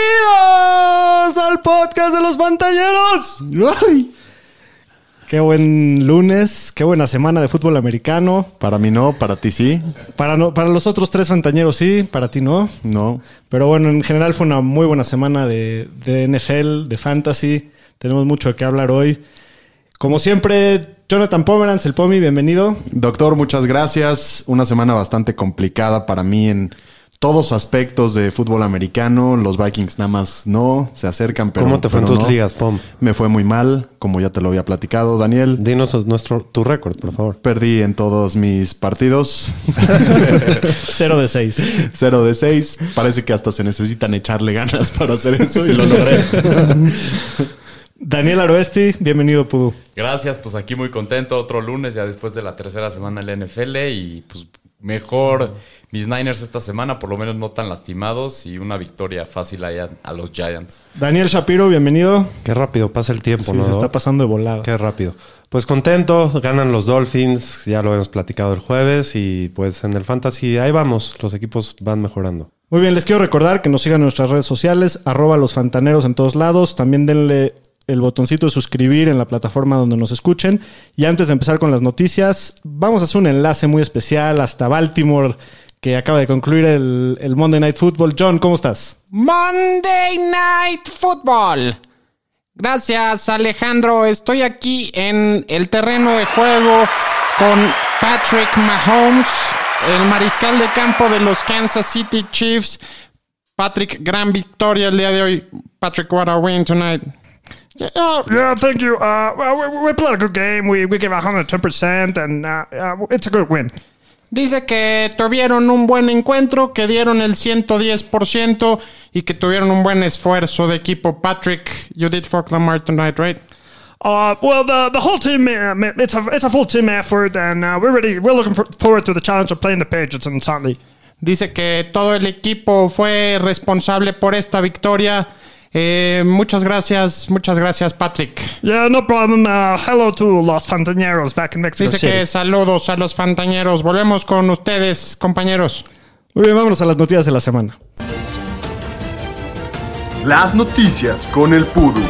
Bienvenidos al podcast de los Fantañeros. ¡Ay! Qué buen lunes, qué buena semana de fútbol americano. Para mí no, para ti sí. Para, no- para los otros tres Fantañeros sí, para ti no. No. Pero bueno, en general fue una muy buena semana de, de NFL, de fantasy. Tenemos mucho de qué hablar hoy. Como siempre, Jonathan Pomeranz, el Pomi, bienvenido. Doctor, muchas gracias. Una semana bastante complicada para mí en todos aspectos de fútbol americano. Los Vikings nada más no se acercan, pero. ¿Cómo te fue en tus no. ligas, Pom? Me fue muy mal, como ya te lo había platicado, Daniel. Dinos nuestro, tu récord, por favor. Perdí en todos mis partidos. 0 de 6. 0 de 6. Parece que hasta se necesitan echarle ganas para hacer eso y lo logré. Daniel Aroesti, bienvenido, Pudu. Gracias, pues aquí muy contento. Otro lunes, ya después de la tercera semana en la NFL. Y pues mejor mis Niners esta semana, por lo menos no tan lastimados. Y una victoria fácil allá a los Giants. Daniel Shapiro, bienvenido. Qué rápido pasa el tiempo, Sí, ¿no? se está pasando de volada. Qué rápido. Pues contento, ganan los Dolphins, ya lo hemos platicado el jueves y pues en el Fantasy ahí vamos, los equipos van mejorando. Muy bien, les quiero recordar que nos sigan en nuestras redes sociales, arroba los fantaneros en todos lados. También denle el botoncito de suscribir en la plataforma donde nos escuchen. Y antes de empezar con las noticias, vamos a hacer un enlace muy especial hasta Baltimore, que acaba de concluir el, el Monday Night Football. John, ¿cómo estás? Monday Night Football. Gracias Alejandro, estoy aquí en el terreno de juego con Patrick Mahomes, el mariscal de campo de los Kansas City Chiefs. Patrick, gran victoria el día de hoy. Patrick, what a win tonight. Yeah, Yeah, thank you. Uh, well, we, we played a good game. We, we gave 110%, and uh, uh, it's a good win. Dice que tuvieron un buen encuentro, que dieron el 110% y que tuvieron un buen esfuerzo de equipo. Patrick, you did for Lamar tonight, right? Uh, well, the, the whole team, uh, it's a it's a full team effort, and uh, we're ready. We're looking for, forward to the challenge of playing the Patriots on Sunday. Dice que todo el equipo fue responsable por esta victoria. Eh, muchas gracias, muchas gracias, Patrick. Yeah, no problem. Uh, hello to Los Fantaneros back in Mexico Dice City. que saludos a los fantañeros. Volvemos con ustedes, compañeros. Muy bien, vámonos a las noticias de la semana. Las noticias con el Pudu.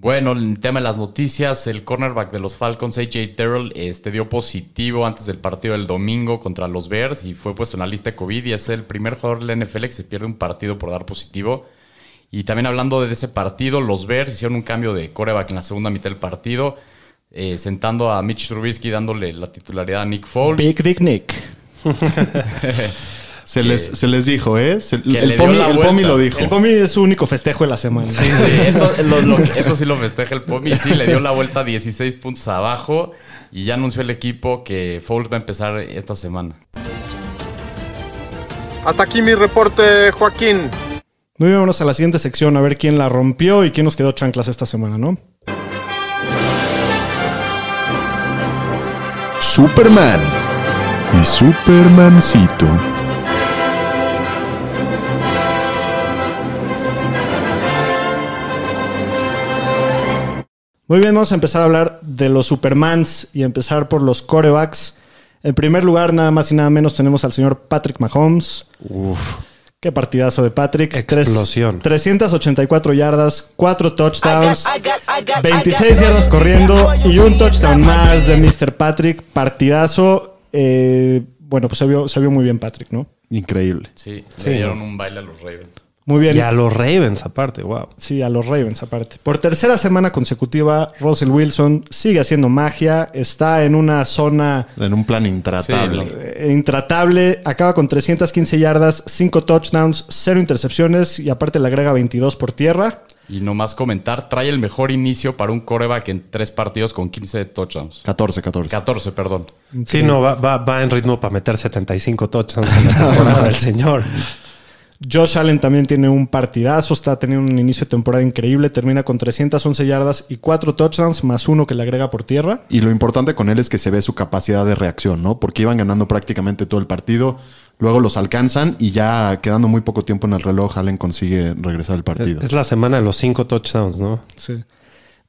Bueno, el tema de las noticias, el cornerback de los Falcons, AJ Terrell, este, dio positivo antes del partido del domingo contra los Bears y fue puesto en la lista de COVID y es el primer jugador de la NFL que se pierde un partido por dar positivo. Y también hablando de ese partido, los Bears hicieron un cambio de coreback en la segunda mitad del partido, eh, sentando a Mitch Trubisky dándole la titularidad a Nick Foles. Big Dick Nick. Se les, se les dijo, ¿eh? Se- el Pomi, el lo dijo. El Pomi es su único festejo de la semana. Sí, sí, esto, lo- lo- esto sí lo festeja el Pomi. Sí, le dio la vuelta 16 puntos abajo y ya anunció el equipo que Foles va a empezar esta semana. Hasta aquí mi reporte, Joaquín. Muy bien, vámonos a la siguiente sección a ver quién la rompió y quién nos quedó chanclas esta semana, ¿no? Superman y Supermancito. Muy bien, vamos a empezar a hablar de los Supermans y empezar por los corebacks. En primer lugar, nada más y nada menos, tenemos al señor Patrick Mahomes. Qué partidazo de Patrick. Tres- Explosión. 384 yardas, 4 touchdowns, 26 yardas corriendo y un touchdown más de Mr. Patrick. Partidazo. Eh, bueno, pues se vio, se vio muy bien Patrick, ¿no? Increíble. Sí, Sí, le dieron un baile a los Ravens. Muy bien. Y a los Ravens aparte, wow. Sí, a los Ravens aparte. Por tercera semana consecutiva, Russell Wilson sigue haciendo magia. Está en una zona En un plan intratable. Sí, eh, intratable. Acaba con 315 yardas, 5 touchdowns, 0 intercepciones y aparte le agrega 22 por tierra. Y nomás comentar, trae el mejor inicio para un coreback en tres partidos con 15 touchdowns. 14, 14. 14, perdón. Sí, no, va, va, va en ritmo para meter 75 touchdowns en la temporada del señor. Josh Allen también tiene un partidazo, está teniendo un inicio de temporada increíble, termina con 311 yardas y 4 touchdowns más uno que le agrega por tierra. Y lo importante con él es que se ve su capacidad de reacción, ¿no? Porque iban ganando prácticamente todo el partido, luego los alcanzan y ya quedando muy poco tiempo en el reloj, Allen consigue regresar al partido. Es la semana de los 5 touchdowns, ¿no? Sí.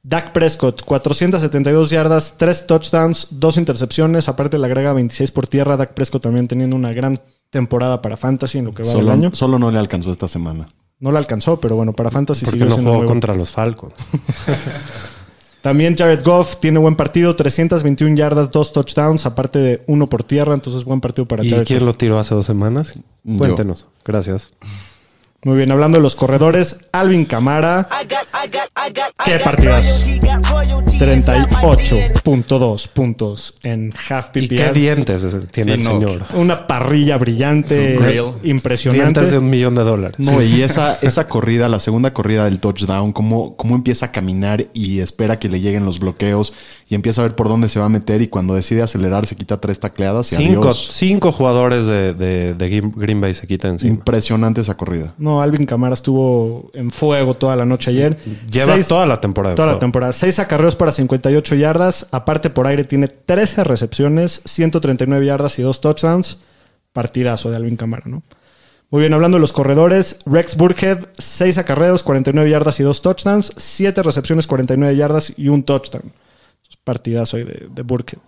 Dak Prescott, 472 yardas, 3 touchdowns, 2 intercepciones, aparte le agrega 26 por tierra. Dak Prescott también teniendo una gran temporada para Fantasy en lo que va del año. solo no le alcanzó esta semana. No la alcanzó, pero bueno, para Fantasy Porque siguió no jugó contra los Falcons. También Jared Goff tiene buen partido, 321 yardas, 2 touchdowns, aparte de uno por tierra, entonces buen partido para ¿Y Jared quién Goff. lo tiró hace dos semanas? Yo. Cuéntenos. Gracias. Muy bien, hablando de los corredores, Alvin Camara, qué partidas. 38.2 puntos en half ¿Y qué PPR. dientes ese- tiene Sí, el no. señor? Una parrilla brillante, impresionante. Dientes de un millón de dólares. No, y esa, esa corrida, la segunda corrida del touchdown, cómo, cómo empieza a caminar y espera que le lleguen los bloqueos y empieza a ver por dónde se va a meter y cuando decide acelerar se quita tres tacleadas y Cinco, adiós. cinco jugadores de, de- de Green- Bay se quitan encima. Impresionante esa corrida. No, Alvin Camara estuvo en fuego toda la noche ayer. Lleva Seis- toda la temporada. Toda la temporada. Seis acarreos para 58 yardas. Aparte, por aire tiene 13 recepciones, 139 yardas y dos touchdowns. Partidazo de Alvin Camara, ¿no? Muy bien, hablando de los corredores, Rex Burkhead, 6 acarreos, 49 yardas y dos touchdowns, 7 recepciones, 49 yardas y un touchdown. Partidazo de, de Burkhead.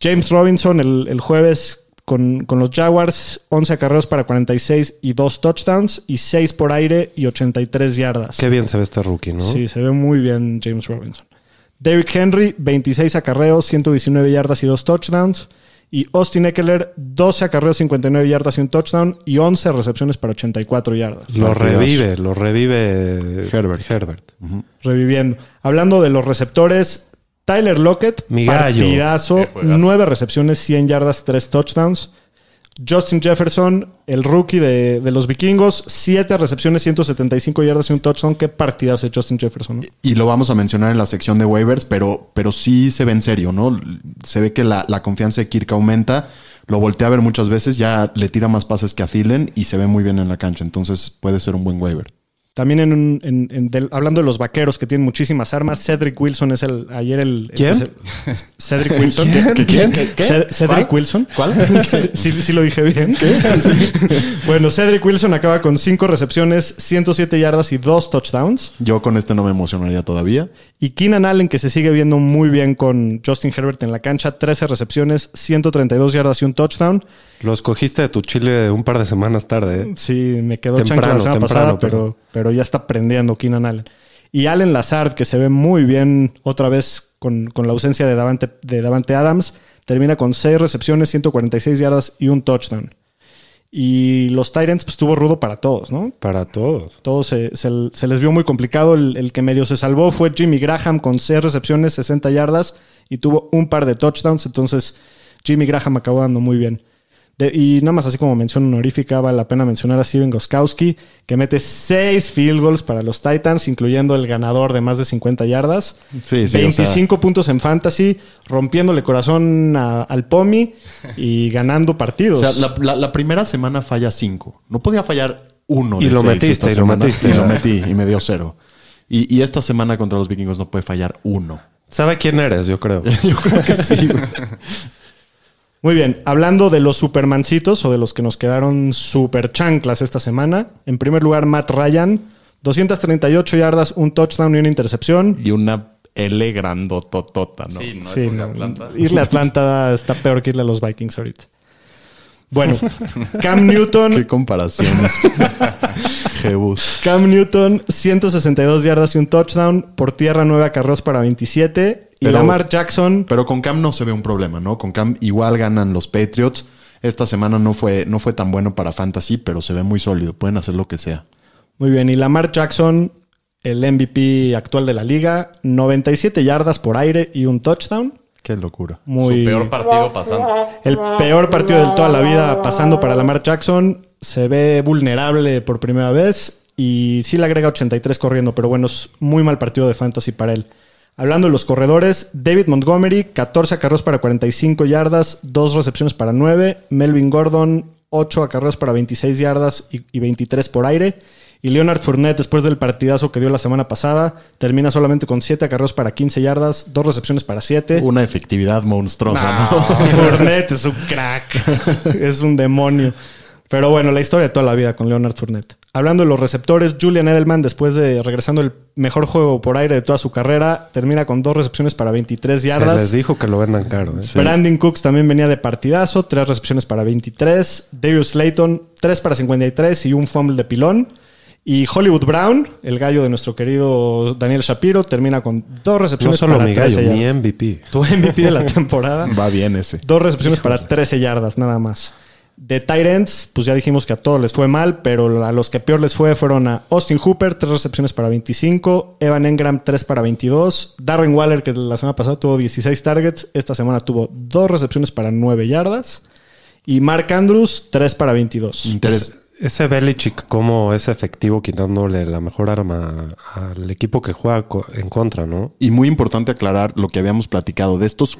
James Robinson el, el jueves con, con los Jaguars, 11 acarreos para 46 y dos touchdowns y 6 por aire y 83 yardas. Qué bien se ve este rookie, ¿no? Sí, se ve muy bien James Robinson. Derrick Henry, 26 acarreos, 119 yardas y dos touchdowns. Y Austin Eckler, 12 acarreos, 59 yardas y un touchdown. Y 11 recepciones para 84 yardas. Lo Partidazo. revive, lo revive Herbert. Herbert. Reviviendo. Hablando de los receptores, Tyler Lockett, Mi gallo. partidazo. 9 recepciones, 100 yardas, 3 touchdowns. Justin Jefferson, el rookie de, de los vikingos, 7 recepciones, 175 yardas y un touchdown. Qué partidazo de Justin Jefferson. ¿no? Y lo vamos a mencionar en la sección de waivers, pero, pero sí se ve en serio, ¿no? Se ve que la, la confianza de Kirk aumenta. Lo voltea a ver muchas veces, ya le tira más pases que a Thielen y se ve muy bien en la cancha. Entonces puede ser un buen waiver. También en, un- en- en del- hablando de los vaqueros que tienen muchísimas armas, Cedric Wilson es el ayer el, el ¿Quién? Cedric Wilson. ¿Qué- quién? ¿Qué- qué? Ce- Cedric ¿Cuál? Wilson. ¿Cuál? sí, sí- sí lo dije bien. bueno, Cedric Wilson acaba con 5 recepciones, 107 yardas y 2 touchdowns. Yo con este no me emocionaría todavía. Y Keenan Allen, que se sigue viendo muy bien con Justin Herbert en la cancha, 13 recepciones, 132 yardas y un touchdown. Lo escogiste de tu chile un par de semanas tarde, ¿eh? Sí, me quedó chancla la semana temprano, pasada, pero, pero ya está prendiendo Keenan Allen. Y Allen Lazard, que se ve muy bien otra vez con, con la ausencia de Davante, de Davante Adams, termina con 6 recepciones, 146 yardas y un touchdown. Y los Titans, pues estuvo rudo para todos, ¿no? Para todos. Todos se, se- se les vio muy complicado. El, el que medio se salvó fue Jimmy Graham con 6 recepciones, 60 yardas y tuvo un par de touchdowns. Entonces, Jimmy Graham acabó dando muy bien. De- y nada más así como mención honorífica, vale la pena mencionar a Steven Goskowski, que mete 6 field goals para los Titans, incluyendo el ganador de más de 50 yardas. Sí, sí, o 25 puntos en fantasy, rompiéndole corazón a- al Pomi y ganando O partidos. sea, la, la- la primera semana falla cinco. No podía fallar uno. Y de lo seis metiste, y lo metiste. Y lo metí y me dio cero. Y, y esta semana contra los vikingos no puede fallar uno. ¿Sabe quién eres? Yo creo. Yo creo que sí. Muy bien, hablando de los supermancitos o de los que nos quedaron super chanclas esta semana. En primer lugar, Matt Ryan, 238 yardas, un touchdown y una intercepción. y una L grandototota, ¿no? Sí, no, Sí, de no, Atlanta. irle a Atlanta está peor que irle a los Vikings ahorita. Bueno, Cam Newton, Qué comparaciones. Jebus. Cam Newton, 162 yardas y un touchdown. Por tierra, 9 acarreos para 27. Y Pero- Lamar Jackson, Pero con Cam no se ve un problema, ¿no? Con Cam igual ganan los Patriots. Esta semana no fue, no fue tan bueno para Fantasy, pero se ve muy sólido. Pueden hacer lo que sea. muy bien. Y Lamar Jackson, el MVP actual de la liga, 97 yardas por aire y un touchdown. Qué locura. Muy Su peor partido pasando. El peor partido de toda la vida pasando para Lamar Jackson. Se ve vulnerable por primera vez. y sí le agrega 83 corriendo, pero bueno, es muy mal partido de fantasy para él. Hablando de los corredores, David Montgomery, 14 acarreos para 45 yardas, 2 recepciones para 9. Melvin Gordon, 8 acarreos para 26 yardas y, y 23 por aire. Y Leonard Fournette, después del partidazo que dio la semana pasada, termina solamente con 7 acarreos para 15 yardas, 2 recepciones para 7. Una efectividad monstruosa, ¿no? Fournette es un crack. es un demonio. Pero bueno, la historia de toda la vida con Leonard Fournette. Hablando de los receptores, Julian Edelman, después de regresando el mejor juego por aire de toda su carrera, termina con dos recepciones para 23 Se les yardas. dijo que lo vendan caro. ¿eh? Brandon Cooks también venía de partidazo, tres recepciones para 23. Darius Slayton, 3 para 53 y un fumble de pilón. Y Hollywood Brown, el gallo de nuestro querido Daniel Shapiro, termina con dos No recepciones solo para mi gallo, 13 mi yardas. MVP. Tu MVP de la temporada. Va bien ese. Dos recepciones para 13 yardas, nada más. De Tyrants, pues ya dijimos que a todos les fue mal, pero a los que peor les fue fueron a Austin Hooper, tres recepciones para 25, Evan Engram, 3 para 22, Darren Waller, que la semana pasada tuvo 16 targets, esta semana tuvo dos recepciones para 9 yardas, y Mark Andrews, 3 para 22. Interes- Ese Belichick, cómo es efectivo quitándole la mejor arma al equipo que juega co- en contra, ¿no? Y muy importante aclarar lo que habíamos platicado. De estos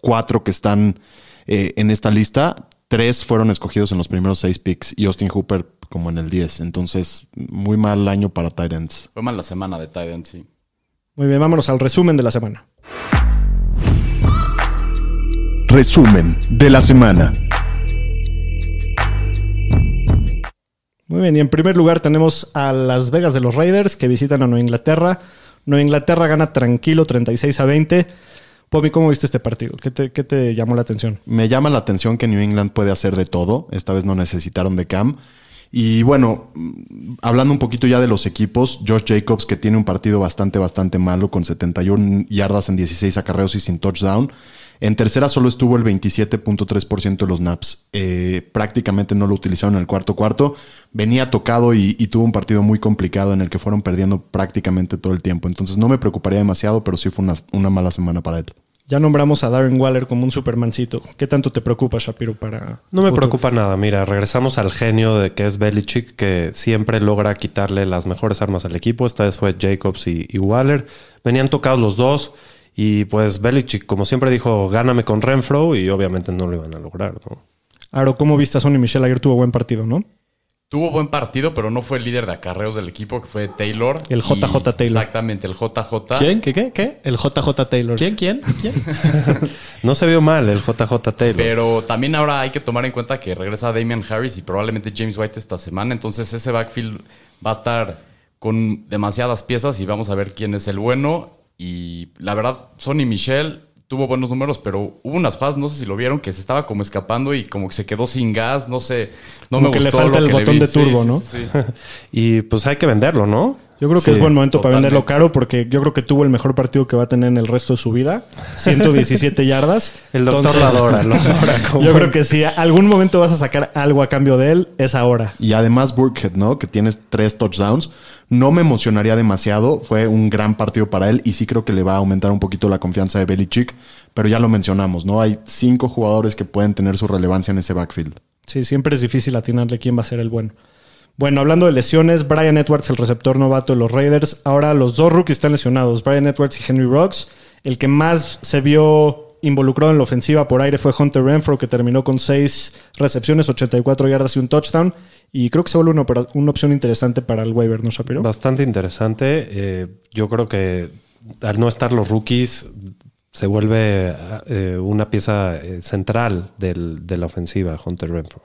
cuatro que están eh, en esta lista, tres fueron escogidos en los primeros seis picks y Austin Hooper como en el 10. Entonces, muy mal año para Tyrants. Fue mal la semana de Titans, sí. Muy bien, vámonos al resumen de la semana. Resumen de la semana. Muy bien, y en primer lugar tenemos a Las Vegas de los Raiders que visitan a Nueva Inglaterra. Nueva Inglaterra gana tranquilo 36 a 20. Pomi, ¿cómo viste este partido? ¿Qué te, qué te llamó la atención? Me llama la atención que New England puede hacer de todo. Esta vez no necesitaron de Cam. Y bueno, mm, hablando un poquito ya de los equipos, Josh Jacobs, que tiene un partido bastante, bastante malo, con 71 yardas en 16 acarreos y sin touchdown. En tercera solo estuvo el 27.3% de los naps. Eh, prácticamente no lo utilizaron en el cuarto cuarto. Venía tocado y, y tuvo un partido muy complicado en el que fueron perdiendo prácticamente todo el tiempo. Entonces no me preocuparía demasiado, pero sí fue una, una mala semana para él. Ya nombramos a Darren Waller como un supermancito. ¿Qué tanto te preocupa, Shapiro, para... No me futuro? preocupa nada. Mira, regresamos al genio de que es Belichick, que siempre logra quitarle las mejores armas al equipo. Esta vez fue Jacobs y, y Waller. Venían tocados los dos. Y pues Belichick, como siempre dijo, gáname con Renfro. Y obviamente no lo iban a lograr, ¿no? Aro, ¿cómo viste a Sonny Michel? Ayer tuvo buen partido, ¿no? Tuvo buen partido, pero no fue el líder de acarreos del equipo, que fue Taylor. El JJ Y- Taylor. Exactamente, el JJ. ¿Quién? ¿Qué? ¿Qué? ¿Qué? El JJ Taylor. ¿Quién? ¿Quién? ¿Quién? No se vio mal el JJ Taylor. Pero también ahora hay que tomar en cuenta que regresa Damian Harris y probablemente James White esta semana. Entonces ese backfield va a estar con demasiadas piezas y vamos a ver quién es el bueno. Y la verdad, Sonny Michel tuvo buenos números, pero hubo unas jugadas, no sé si lo vieron, que se estaba como escapando y como que se quedó sin gas. No sé. No Como me que le gustó falta lo el que le botón de turbo, sí, ¿no? sí, sí. Y pues hay que venderlo, ¿no? Yo creo que Sí, es buen momento para venderlo caro porque yo creo que tuvo el mejor partido que va a tener en el resto de su vida. 117 yardas. El doctor Entonces, lo adora, lo adora. como- Yo creo que si algún momento vas a sacar algo a cambio de él, es ahora. Y además Burkhead, ¿no? Que tienes tres touchdowns. No me emocionaría demasiado. Fue un gran partido para él y sí creo que le va a aumentar un poquito la confianza de Belichick. Pero ya lo mencionamos, ¿no? Hay cinco jugadores que pueden tener su relevancia en ese backfield. Sí, siempre es difícil atinarle quién va a ser el bueno. Bueno, hablando de lesiones, Brian Edwards, el receptor novato de los Raiders. Ahora los dos rookies están lesionados, Brian Edwards y Henry Rocks. El que más se vio involucrado en la ofensiva por aire fue Hunter Renfro, que terminó con seis recepciones, 84 yardas y un touchdown. Y creo que se vuelve una, opera- una opción interesante para el waiver, ¿no, Shapiro? Bastante interesante. Eh, yo creo que al no estar los rookies se vuelve eh, una pieza eh, central de la ofensiva, Hunter Renfro.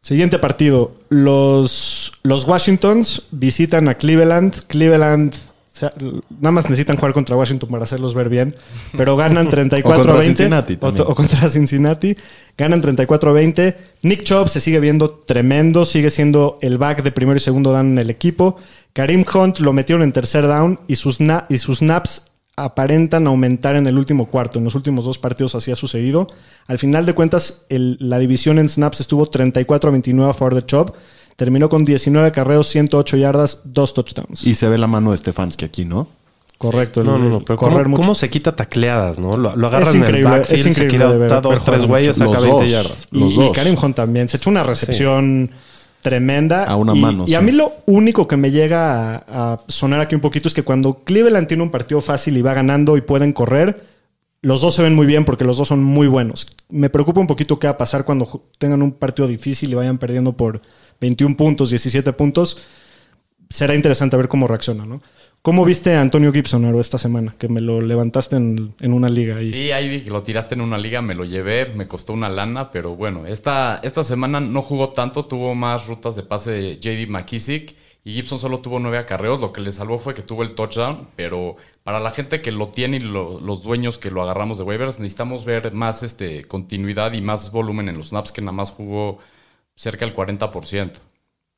Siguiente partido. Los, los Washingtons visitan a Cleveland. Cleveland, o sea, nada más necesitan jugar contra Washington para hacerlos ver bien. Pero ganan 34 O contra a 20. Cincinnati o, o contra Cincinnati. Ganan 34 a 20. Nick Chubb se sigue viendo tremendo. Sigue siendo el back de primero y segundo down en el equipo. Karim Hunt lo metieron en tercer down y sus, na- y sus naps aparentan aumentar en el último cuarto. En los últimos dos partidos así ha sucedido. Al final de cuentas, el- la división en snaps estuvo 34 a 29 a favor de Chubb. Terminó con 19 carreos, 108 yardas, 2 touchdowns. Y se ve la mano de Stefanski aquí, ¿no? Correcto. No, el- no, no. Pero correr ¿cómo, mucho. cómo se quita tacleadas, no? Lo, lo agarran en el backfield, se quita dos, tres güeyes, saca Los 20 dos. yardas. Y, los y dos. Karim Hunt también. Se echó una recepción tremenda. A una y, mano, Y a mí lo único que me llega a, a sonar aquí un poquito es que cuando Cleveland tiene un partido fácil y va ganando y pueden correr, los dos se ven muy bien porque los dos son muy buenos. Me preocupa un poquito qué va a pasar cuando tengan un partido difícil y vayan perdiendo por 21 puntos, 17 puntos. Será interesante ver cómo reacciona, ¿no? ¿Cómo viste a Antonio Gibson Aro, esta semana? Que me lo levantaste en, en una liga. ahí. Sí, ahí lo tiraste en una liga, me lo llevé, me costó una lana, pero bueno, esta, esta semana no jugó tanto, tuvo más rutas de pase de JD McKissick y Gibson solo tuvo nueve acarreos, lo que le salvó fue que tuvo el touchdown, pero para la gente que lo tiene y lo- los dueños que lo agarramos de waivers, necesitamos ver más este, continuidad y más volumen en los snaps que nada más jugó cerca del 40%.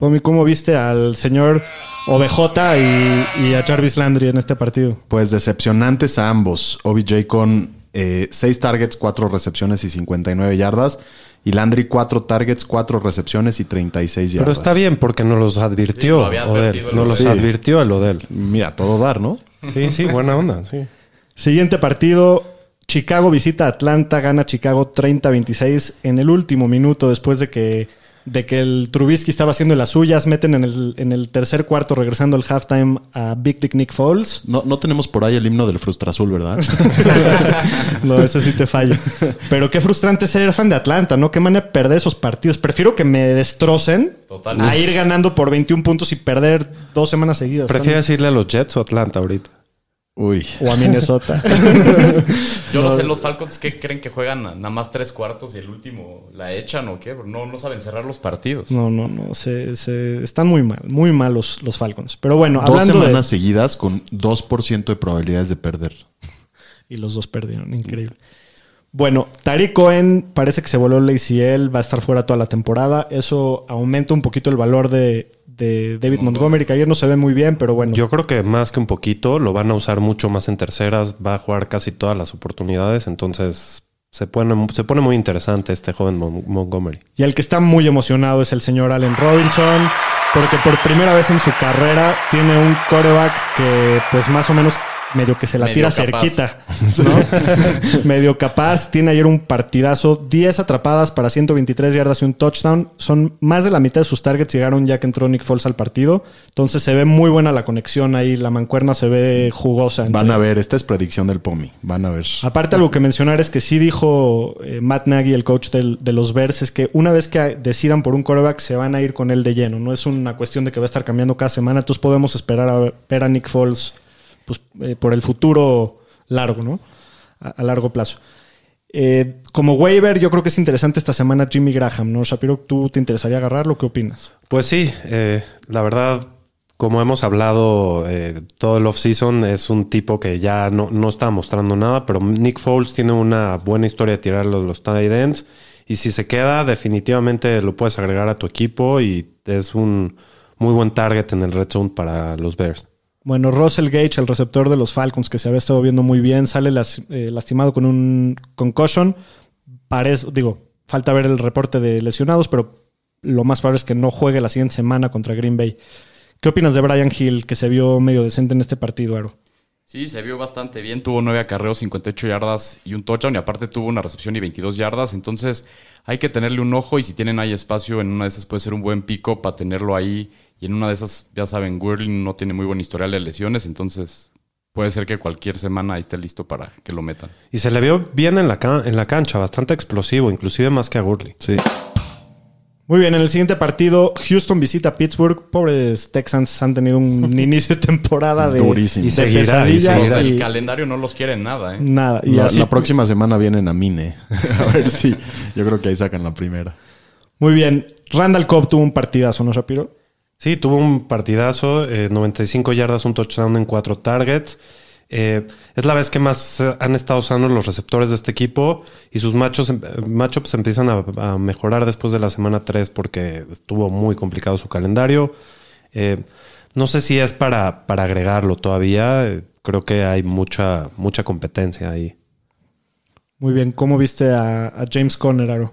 Pomi, ¿cómo viste al señor OBJ y, y a Jarvis Landry en este partido? Pues decepcionantes a ambos. OBJ con 6 targets, 4 recepciones y 59 yardas. Y Landry 4 targets, 4 recepciones y 36 yardas. Pero está bien porque no los Sí, advirtió lo había Odell. No los advirtió el Odell. Mira, todo dar, ¿no? Sí, sí, buena onda, sí. Siguiente partido. Chicago visita a Atlanta, gana Chicago 30-26 en el último minuto después de que, de que el Trubisky estaba haciendo las suyas. Meten en el, en el tercer cuarto, regresando al halftime a Big Dick Nick Foles. No, no tenemos por ahí el himno del Frustra Azul, ¿verdad? No, ese sí te fallo. Pero qué frustrante ser fan de Atlanta, ¿no? Qué manera de perder esos partidos. Prefiero que me destrocen Total. a ir ganando por 21 puntos y perder dos semanas seguidas. ¿Prefieres irle a los Jets o Atlanta ahorita? Uy. O a Minnesota. Yo no sé los Falcons que creen que juegan nada más tres cuartos y el último la echan o qué, no, no saben cerrar los partidos. No, no, no. Se, se- están muy mal, muy mal los, los Falcons. Pero bueno, Dos hablando semanas de. seguidas con 2% de probabilidades de perder. Y los dos perdieron, increíble. Bueno, Tariq Cohen parece que se voló el ACL, va a estar fuera toda la temporada. Eso aumenta un poquito el valor de, de David Montgomery, que ayer no se ve muy bien, pero bueno. Yo creo que más que un poquito, lo van a usar mucho más en terceras, va a jugar casi todas las oportunidades, entonces se pone, se pone muy interesante este joven Mon- Montgomery. Y el que está muy emocionado es el señor Allen Robinson, porque por primera vez en su carrera tiene un coreback que pues más o menos medio que se la Medio tira capaz. cerquita, ¿no? medio capaz. Tiene ayer un partidazo, 10 atrapadas para 123 yardas y un touchdown. Son más de la mitad de sus targets llegaron ya que entró Nick Foles al partido. Entonces se ve muy buena la conexión ahí, la mancuerna se ve jugosa. entre- Van a ver, esta es predicción del POMI. Van a ver. Aparte, algo que mencionar es que sí dijo eh, Matt Nagy, el coach del- de los Bears, es que una vez que decidan por un quarterback, se van a ir con él de lleno. No es una cuestión de que va a estar cambiando cada semana. Entonces podemos esperar a ver a Nick Foles pues, eh, por el futuro largo, ¿no? A, largo plazo. Eh, como waiver, yo creo que es interesante esta semana Jimmy Graham, ¿no? Shapiro, ¿tú te interesaría agarrarlo? ¿Qué opinas? Pues sí, eh, la verdad, como hemos hablado todo el offseason, es un tipo que ya no, no está mostrando nada, pero Nick Foles tiene una buena historia de tirar los, los tight ends. Y si se queda, definitivamente lo puedes agregar a tu equipo y es un muy buen target en el red zone para los Bears. Bueno, Russell Gage, el receptor de los Falcons, que se había estado viendo muy bien, sale eh, lastimado con un concussion. Parece, digo, falta ver el reporte de lesionados, pero lo más probable es que no juegue la siguiente semana contra Green Bay. ¿Qué opinas de Brian Hill, que se vio medio decente en este partido, Aro? Sí, se vio bastante bien. Tuvo nueve acarreos, 58 yardas y un touchdown. Y aparte tuvo una recepción y 22 yardas. Entonces hay que tenerle un ojo. Y si tienen ahí espacio, en una de esas puede ser un buen pico para tenerlo ahí. Y en una de esas, ya saben, Whirling no tiene muy buen historial de lesiones. Entonces puede ser que cualquier semana esté listo para que lo metan. Y se le vio bien en la, ca- en la cancha, bastante explosivo, inclusive más que a Gurley. Sí. Muy bien, en el siguiente partido, Houston visita Pittsburgh. Pobres Texans han tenido un inicio de temporada de, Durísimo. Y seguirá, y el calendario no los quiere nada, ¿eh? nada. Y La, así- la próxima semana vienen a Mine. a ver si. Yo creo que ahí sacan la primera. Muy bien. Randall Cobb tuvo un partidazo, ¿no, Shapiro? Sí, tuvo un partidazo, eh, 95 yardas, un touchdown en cuatro targets. Eh, es la vez que más eh, han estado usando los receptores de este equipo y sus machos, em- eh, matchups empiezan a, a mejorar después de la semana 3 porque estuvo muy complicado su calendario. Eh, no sé si es para, para agregarlo todavía. creo que hay mucha, mucha competencia ahí. Muy bien. ¿Cómo viste a, a James Conner, Aro?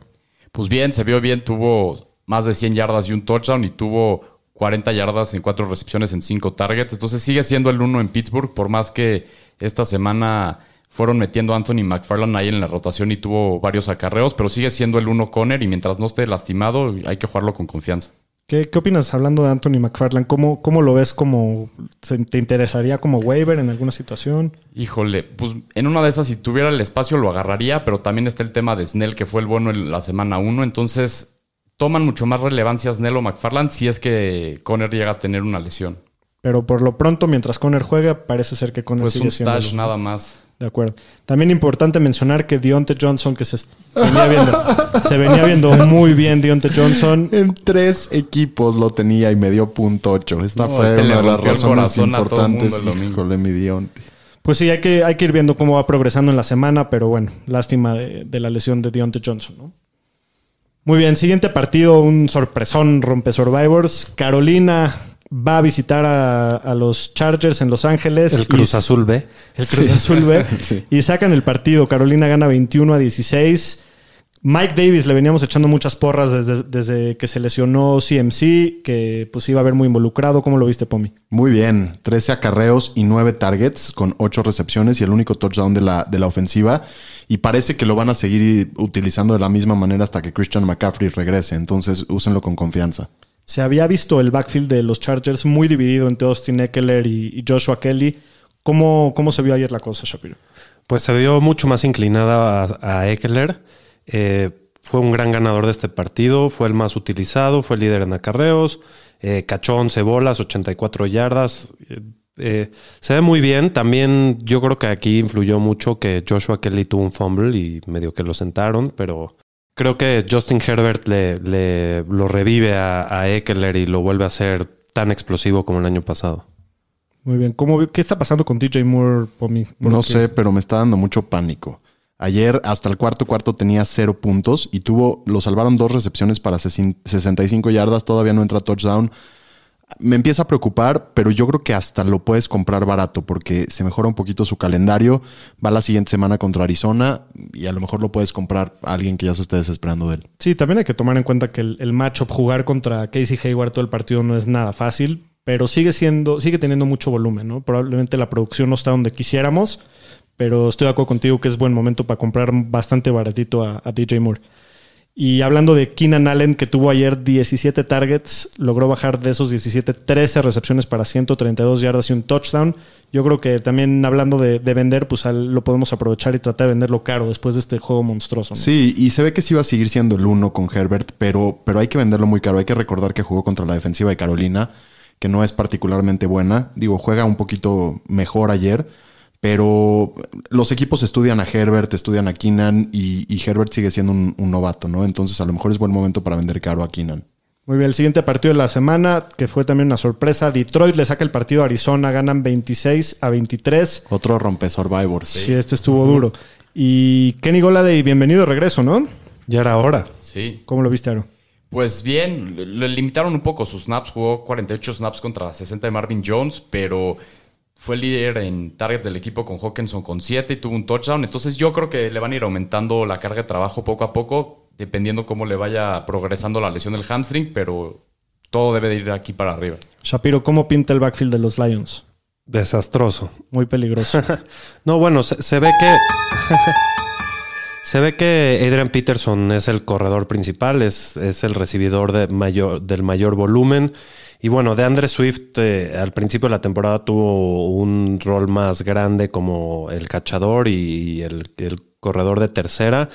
Pues bien, se vio bien. Tuvo más de 100 yardas y un touchdown. Y tuvo 40 yardas en cuatro recepciones en cinco targets. Entonces sigue siendo el uno en Pittsburgh. Por más que esta semana fueron metiendo a Anthony McFarland ahí en la rotación y tuvo varios acarreos. Pero sigue siendo el uno Conner. Y mientras no esté lastimado, hay que jugarlo con confianza. ¿Qué, qué opinas hablando de Anthony McFarland? ¿Cómo, cómo lo ves como... ¿Te interesaría como waiver en alguna situación? Híjole, pues en una de esas, si tuviera el espacio, lo agarraría, pero también está el tema de Snell, que fue el bueno en la semana 1. Entonces, toman mucho más relevancia Snell o McFarland si es que Conner llega a tener una lesión. Pero por lo pronto, mientras Conner juega, parece ser que Conner Pues sigue un siendo... stash nada más. De acuerdo. También importante mencionar que Deontay Johnson, que se venía viendo, se venía viendo muy bien Deontay Johnson. En tres equipos lo tenía y me dio punto ocho. Esta No, fue este una de las razones importantes. Híjole, mi Dionte. Pues sí, hay que, hay que ir viendo cómo va progresando en la semana, pero bueno, lástima de, de la lesión de Deontay Johnson, ¿no? Muy bien, siguiente partido, un sorpresón rompe Survivors. Carolina va a visitar a, a los Chargers en Los Ángeles. El y- Cruz Azul B. El Cruz Azul B. Y sacan el partido. Carolina gana 21 a 16. Mike Davis le veníamos echando muchas porras desde, desde que se lesionó CMC, que pues iba a ver muy involucrado. ¿Cómo lo viste, Pomi? Muy bien, 13 acarreos y 9 targets con 8 recepciones y el único touchdown de la, de la ofensiva. Y parece que lo van a seguir utilizando de la misma manera hasta que Christian McCaffrey regrese. Entonces, úsenlo con confianza. Se había visto el backfield de los Chargers muy dividido entre Austin Eckler y, y Joshua Kelly. ¿Cómo, ¿Cómo se vio ayer la cosa, Shapiro? Pues se vio mucho más inclinada a, a Eckler. Eh, fue un gran ganador de este partido, fue el más utilizado, fue el líder en acarreos, eh, cachó 11 bolas, 84 yardas. Eh, eh, se ve muy bien. También yo creo que aquí influyó mucho que Joshua Kelly tuvo un fumble y medio que lo sentaron, pero creo que Justin Herbert le, le- lo revive a, a Eckler y lo vuelve a hacer tan explosivo como el año pasado. Muy bien. ¿Cómo, vi- ¿Qué está pasando con DJ Moore, Pomi? No sé, pero me está dando mucho pánico. Ayer hasta el cuarto cuarto tenía cero puntos y tuvo, lo salvaron dos recepciones para 65 yardas, todavía no entra touchdown. Me empieza a preocupar, pero yo creo que hasta lo puedes comprar barato porque se mejora un poquito su calendario. Va la siguiente semana contra Arizona y a lo mejor lo puedes comprar alguien que ya se esté desesperando de él. Sí, también hay que tomar en cuenta que el, el matchup, jugar contra Casey Hayward todo el partido no es nada fácil, pero sigue siendo, sigue teniendo mucho volumen, ¿no? Probablemente la producción no está donde quisiéramos, pero estoy de acuerdo contigo que es buen momento para comprar bastante baratito a, DJ Moore. Y hablando de Keenan Allen, que tuvo ayer 17 targets, logró bajar de esos 17 13 recepciones para 132 yardas y un touchdown. Yo creo que también hablando de, de vender, pues lo podemos aprovechar y tratar de venderlo caro después de este juego monstruoso. Sí, y se ve que sí va a seguir siendo el uno con Herbert, pero, pero hay que venderlo muy caro. Hay que recordar que jugó contra la defensiva de Carolina, que no es particularmente buena. Digo, juega un poquito mejor ayer, pero los equipos estudian a Herbert, estudian a Keenan y, y Herbert sigue siendo un, un novato, ¿no? Entonces a lo mejor es buen momento para vender caro a Keenan. Muy bien, el siguiente partido de la semana, que fue también una sorpresa. Detroit le saca el partido a Arizona, ganan 26 a 23. Otro rompe Survivors. Sí, este estuvo duro. Y Kenny Goladay, bienvenido de regreso, ¿no? Ya era hora. Sí. ¿Cómo lo viste, Aro? Pues bien, le- le limitaron un poco sus snaps. Jugó 48 snaps contra 60 de Marvin Jones, pero fue el líder en targets del equipo con Hawkinson con 7 y tuvo un touchdown. Entonces yo creo que le van a ir aumentando la carga de trabajo poco a poco, dependiendo cómo le vaya progresando la lesión del hamstring, pero todo debe de ir aquí para arriba. Shapiro, ¿cómo pinta el backfield de los Lions? Desastroso. Muy peligroso. No, bueno, se, se ve que. Se ve que Adrian Peterson es el corredor principal, es, es el recibidor de mayor, del mayor volumen. Y bueno, de Andre Swift eh, al principio de la temporada tuvo un rol más grande como el cachador y el, corredor de tercera.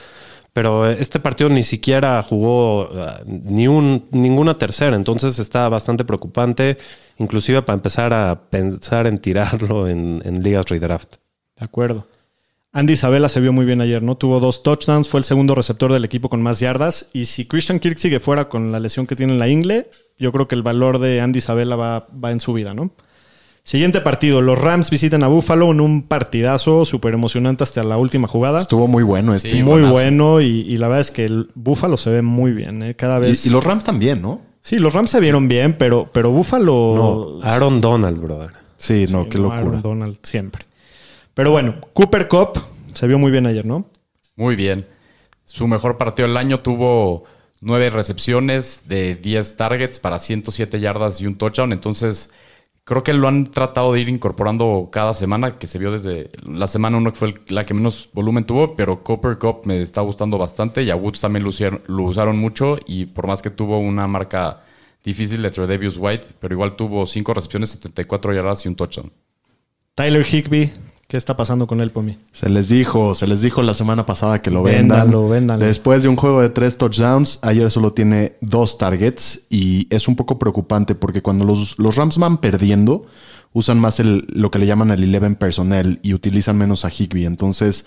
Pero este partido ni siquiera jugó ah, ni un, ninguna tercera, entonces está bastante preocupante, inclusive para empezar a pensar en tirarlo en, en ligas redraft. De acuerdo. Andy Isabella se vio muy bien ayer, ¿no? Tuvo dos touchdowns, fue el segundo receptor del equipo con más yardas. Y si Christian Kirk sigue fuera con la lesión que tiene en la ingle, yo creo que el valor de Andy Isabella va, va en su vida, ¿no? Siguiente partido, los Rams visitan a Buffalo en un partidazo súper emocionante hasta la última jugada. Estuvo muy bueno este. Sí, muy buenazo. bueno y, y la verdad es que el Buffalo se ve muy bien, ¿eh? Cada vez... Y, y los Rams también, ¿no? Sí, los Rams se vieron bien, pero, pero Buffalo... No, Aaron Donald, brother. Sí, no, Sí, qué no, locura. Aaron Donald siempre. Pero bueno, Cooper Cup se vio muy bien ayer, ¿no? Muy bien. Su mejor partido del año tuvo 9 recepciones de 10 targets para 107 yardas y un touchdown. Entonces, creo que lo han tratado de ir incorporando cada semana, que se vio desde la semana 1 que fue la que menos volumen tuvo, pero Copper Cup me está gustando bastante y a Woods también lo, usaron- lo usaron mucho y por más que tuvo una marca difícil de Tredavious White, pero igual tuvo 5 recepciones, 74 yardas y un touchdown. Tyler Higby, ¿qué está pasando con él, Pomi? Se les dijo, se les dijo la semana pasada que lo vendan. Véndanlo, véndanlo. Después de un juego de tres touchdowns, ayer solo tiene dos targets y es un poco preocupante porque cuando los, los Rams van perdiendo, usan más el, lo que le llaman el 11 personnel y utilizan menos a Higby. Entonces,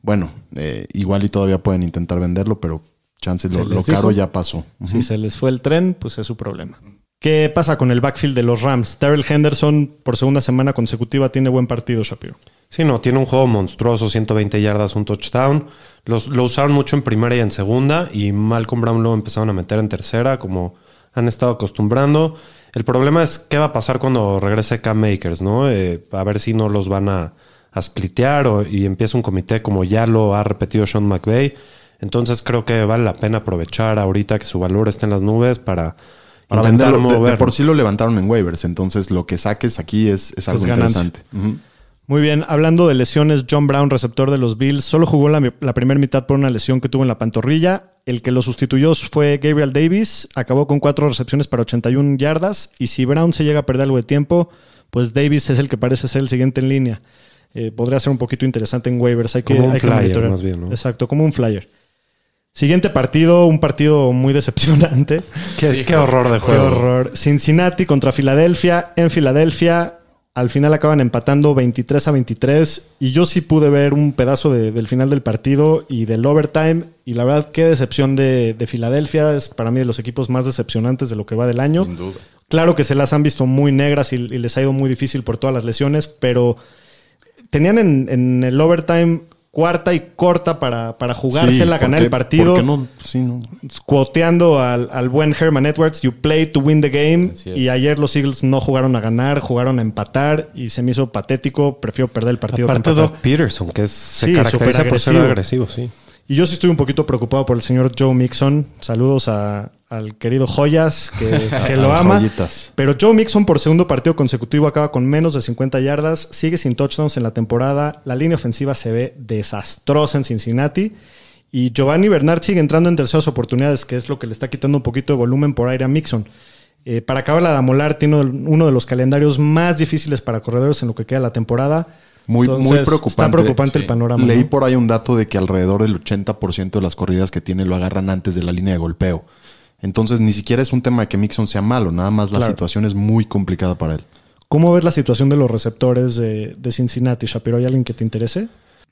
bueno, eh, igual y todavía pueden intentar venderlo, pero chances Se lo, lo caro dijo. ya pasó. Si se les fue el tren, pues es su problema. ¿Qué pasa con el backfield de los Rams? Terrell Henderson por segunda semana consecutiva tiene buen partido, Shapiro. Sí, no, tiene un juego monstruoso, 120 yardas, un touchdown. Los, lo usaron mucho en primera y en segunda y Malcolm Brown lo empezaron a meter en tercera, como han estado acostumbrando. El problema es qué va a pasar cuando regrese Cam Makers, ¿no? Eh, a ver si no los van a, a splitear o, y empieza un comité como ya lo ha repetido Sean McVay. Entonces creo que vale la pena aprovechar ahorita que su valor está en las nubes para, Para intentar venderlo, de- de, moverlo. por sí lo levantaron en waivers, entonces lo que saques aquí es, es algo interesante. Muy bien, hablando de lesiones, John Brown, receptor de los Bills, solo jugó la, la primera mitad por una lesión que tuvo en la pantorrilla. El que lo sustituyó fue Gabriel Davis, acabó con cuatro recepciones para 81 yardas. Y si Brown se llega a perder algo de tiempo, pues Davis es el que parece ser el siguiente en línea. Eh, podría ser un poquito interesante en waivers. Hay que, Como un hay que flyer, monitorear. más bien, ¿no? Exacto, como un flyer. Siguiente partido, un partido muy decepcionante. Qué, qué horror de Qué juego. horror. Cincinnati contra Filadelfia. En Filadelfia, al final acaban empatando 23 a 23. Y yo sí pude ver un pedazo de- del final del partido y del overtime. Y la verdad, qué decepción de, de Filadelfia. Es para mí de los equipos más decepcionantes de lo que va del año. Sin duda. Claro que se las han visto muy negras y, y les ha ido muy difícil por todas las lesiones, pero tenían en, en el overtime cuarta y corta para, para jugársela, Sí, ganar ¿por el partido no? Sí, no. cuoteando al, al buen Herman Edwards, you play to win the game. Y ayer los Eagles no jugaron a ganar, jugaron a empatar y se me hizo patético. Prefiero perder el partido. Aparte. Doc Peterson, que es, se Sí, caracteriza por ser agresivo, sí. Y yo sí estoy un poquito preocupado por el señor Joe Mixon. Saludos a- al querido Joyas, que, que lo ama. Joyitas. Pero Joe Mixon por segundo partido consecutivo acaba con menos de 50 yardas, sigue sin touchdowns en la temporada, la línea ofensiva se ve desastrosa en Cincinnati y Giovanni Bernard sigue entrando en terceras oportunidades, que es lo que le está quitando un poquito de volumen por aire a Mixon. Eh, para acabar la de amolar, tiene uno de los calendarios más difíciles para corredores en lo que queda de la temporada. Muy, muy preocupante. Está preocupante el panorama. Leí ¿no? por ahí un dato de que alrededor del 80% de las corridas que tiene lo agarran antes de la línea de golpeo. Entonces ni siquiera es un tema de que Mixon sea malo, nada más la Claro. situación es muy complicada para él. ¿Cómo ves la situación de los receptores de, de Cincinnati, Shapiro? ¿Hay alguien que te interese?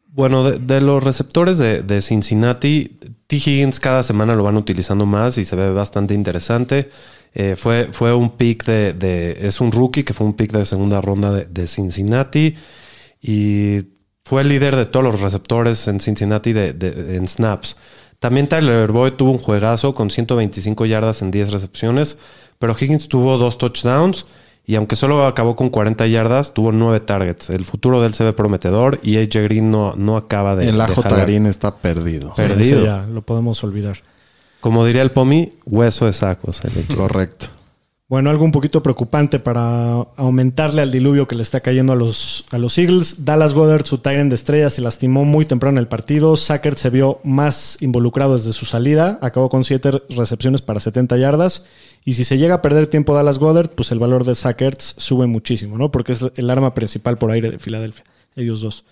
Bueno, de, de los receptores de, de Cincinnati, T. Higgins cada semana lo van utilizando más y se ve bastante interesante. Eh, fue, fue un pick de, de- Es un rookie que fue un pick de segunda ronda de, de Cincinnati y fue el líder de todos los receptores en Cincinnati de, de- en snaps. También Tyler Boyd tuvo un juegazo con 125 yardas en 10 recepciones, pero Higgins tuvo dos touchdowns y aunque solo acabó con 40 yardas, tuvo 9 targets. El futuro de él se ve prometedor y AJ Green no, no acaba de. el de AJ jalar. Green está perdido. Perdido. Ya lo podemos olvidar. Como diría el Pomi, hueso de sacos. el. Correcto. Bueno, algo un poquito preocupante para aumentarle al diluvio que le está cayendo a los, a los Eagles. Dallas Goddard, su Tyrant de estrella, se lastimó muy temprano en el partido. Sackert se vio más involucrado desde su salida. Acabó con siete recepciones para 70 yardas. Y si se llega a perder tiempo Dallas Goddard, pues el valor de Sackert sube muchísimo, ¿no? Porque es el arma principal por aire de Filadelfia. Ellos dos.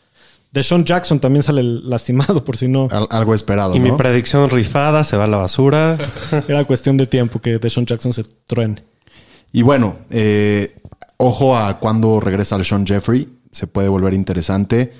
Deshaun Jackson también sale lastimado, por si no. Al- algo esperado, Y mi predicción rifada se va a la basura. Era cuestión de tiempo que Deshaun Jackson se truene. Y bueno, eh, ojo a cuando regresa el Sean Jeffrey. Se puede volver interesante.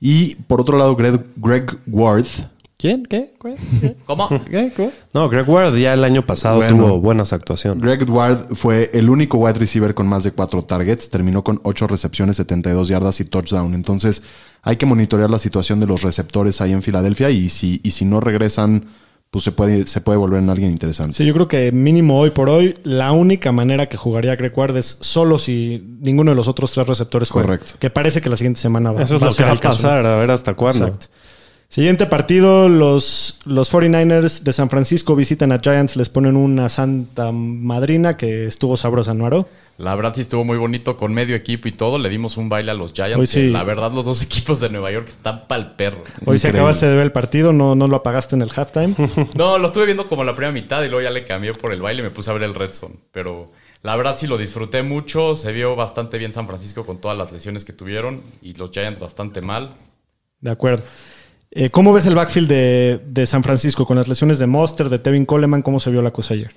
Y por otro lado, Greg, Greg Worth. ¿Quién? ¿Qué? ¿Qué? ¿Cómo? ¿Qué? ¿Qué? No, Greg Ward ya el año pasado Bueno. tuvo buenas actuaciones. Greg Ward fue el único wide receiver con más de cuatro targets. Terminó con ocho recepciones, 72 yardas y touchdown. Entonces, hay que monitorear la situación de los receptores ahí en Filadelfia. Y si, y si no regresan, pues se puede, se puede volver en alguien interesante. Sí, yo creo que mínimo hoy por hoy, la única manera que jugaría Greg Ward es solo si ninguno de los otros tres receptores juega. Correcto. Que parece que la siguiente semana va, Eso es va lo que ser va a el caso, ¿no? pasar, a ver hasta cuándo. Exacto. Siguiente partido, los, los 49ers de San Francisco visitan a Giants, les ponen una santa madrina que estuvo sabrosa, ¿no, Aro? La verdad sí estuvo muy bonito con medio equipo y todo. Le dimos un baile a los Giants. Hoy sí. que La verdad, los dos equipos de Nueva York están pa'l perro. Hoy se acabaste de ver el partido, no, no lo apagaste en el halftime. No, lo estuve viendo como la primera mitad y luego ya le cambié por el baile y me puse a ver el Red Zone. Pero la verdad sí lo disfruté mucho. Se vio bastante bien San Francisco con todas las lesiones que tuvieron y los Giants bastante mal. De acuerdo. Eh, ¿Cómo ves el backfield de, de San Francisco con las lesiones de Monster, de Tevin Coleman? ¿Cómo se vio la cosa ayer?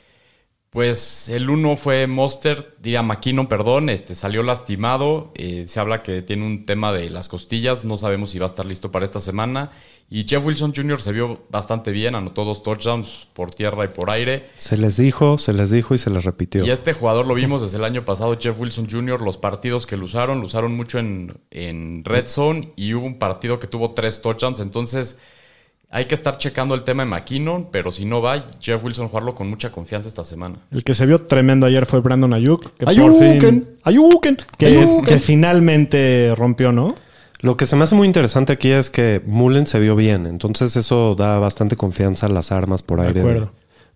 Pues el uno fue Monster, diría McKinnon, perdón, este, salió lastimado. eh, se habla que tiene un tema de las costillas, no sabemos si va a estar listo para esta semana. Y Jeff Wilson Jr. se vio bastante bien, anotó dos touchdowns por tierra y por aire. Se les dijo, se les dijo y se les repitió. Y este jugador lo vimos desde el año pasado, Jeff Wilson Jr., los partidos que lo usaron, lo usaron mucho en, en Red Zone y hubo un partido que tuvo tres touchdowns, entonces hay que estar checando el tema de McKinnon, pero si no va, Jeff Wilson jugarlo con mucha confianza esta semana. El que se vio tremendo ayer fue Brandon Ayuk. Que Ayuken, fin- Ayuken, que, Ayuken. que finalmente rompió, ¿no? Lo que se me hace muy interesante aquí es que Mullen se vio bien, entonces eso da bastante confianza a las armas por aire de,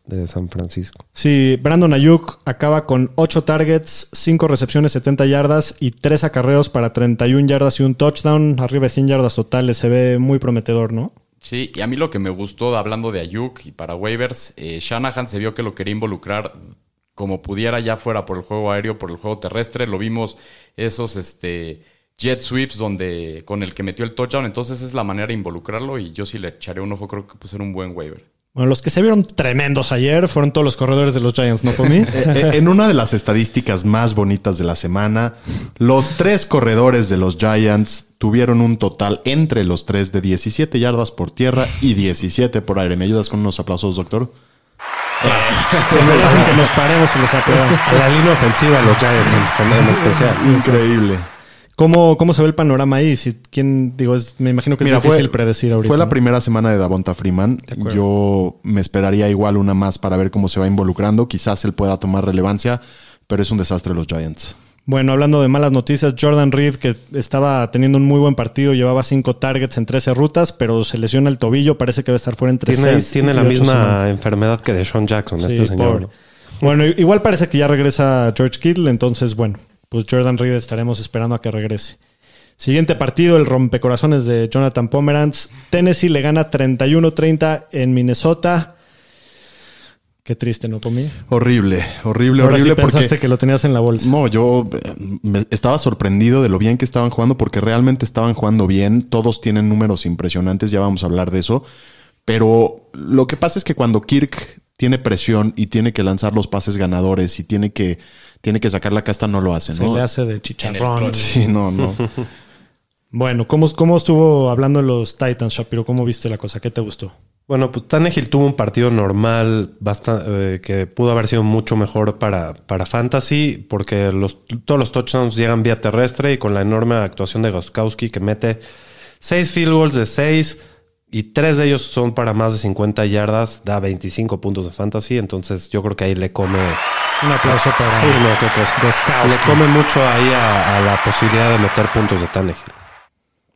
de San Francisco. Sí, Brandon Ayuk acaba con 8 targets, 5 recepciones, 70 yardas y 3 acarreos para 31 yardas y un touchdown, arriba de 100 yardas totales. Se ve muy prometedor, ¿no? Sí, y a mí lo que me gustó hablando de Ayuk y para waivers, eh, Shanahan se vio que lo quería involucrar como pudiera ya fuera por el juego aéreo, por el juego terrestre. Lo vimos esos este, jet sweeps donde con el que metió el touchdown. Entonces es la manera de involucrarlo y yo sí le echaré un ojo, creo que puede ser un buen waiver. Bueno, los que se vieron tremendos ayer fueron todos los corredores de los Giants, ¿no, Tommy? Eh, eh, en una de las estadísticas más bonitas de la semana, los tres corredores de los Giants tuvieron un total entre los tres de 17 yardas por tierra y 17 por aire. ¿Me ayudas con unos aplausos, doctor? Se merecen que nos paremos y les aplaudamos. A la línea ofensiva los Giants en, especial. Increíble. ¿Cómo, ¿Cómo se ve el panorama ahí? Si, ¿quién, digo, es- me imagino que es Mira, difícil fue, predecir ahorita. fue la ¿no? primera semana de Davonta Freeman. Yo me esperaría igual una más para ver cómo se va involucrando. Quizás él pueda tomar relevancia, pero es un desastre los Giants. Bueno, hablando de malas noticias, Jordan Reed, que estaba teniendo un muy buen partido, llevaba 5 targets en 13 rutas, pero se lesiona el tobillo, parece que va a estar fuera entre Tiene, 6 tiene la misma enfermedad que de Sean Jackson, este señor. ¿no? Bueno, igual parece que ya regresa George Kittle, entonces, bueno, pues Jordan Reed estaremos esperando a que regrese. Siguiente partido, el rompecorazones de Jonathan Pomeranz. Tennessee le gana 31-30 en Minnesota. Qué triste, ¿no, Pomi? Horrible, horrible, Ahora sí horrible. pensaste porque que lo tenías en la bolsa. No, yo eh, me- estaba sorprendido de lo bien que estaban jugando porque realmente estaban jugando bien. Todos tienen números impresionantes, ya vamos a hablar de eso. Pero lo que pasa es que cuando Kirk tiene presión y tiene que lanzar los pases ganadores y tiene que, tiene que sacar la casta, no lo hace, Se ¿no? le hace de chicharrón. Sí, no, no. Bueno, ¿cómo, ¿cómo estuvo hablando de los Titans, Shapiro? ¿Cómo viste la cosa? ¿Qué te gustó? Bueno, pues Tannehill tuvo un partido normal basta- eh, que pudo haber sido mucho mejor para, para Fantasy porque los, todos los touchdowns llegan vía terrestre y con la enorme actuación de Goskowski que mete seis field goals de seis y tres de ellos son para más de 50 yardas, da 25 puntos de Fantasy, entonces yo creo que ahí le come... Un aplauso para Sí, no. Gostkowski. Le come mucho ahí a, a la posibilidad de meter puntos de Tannehill.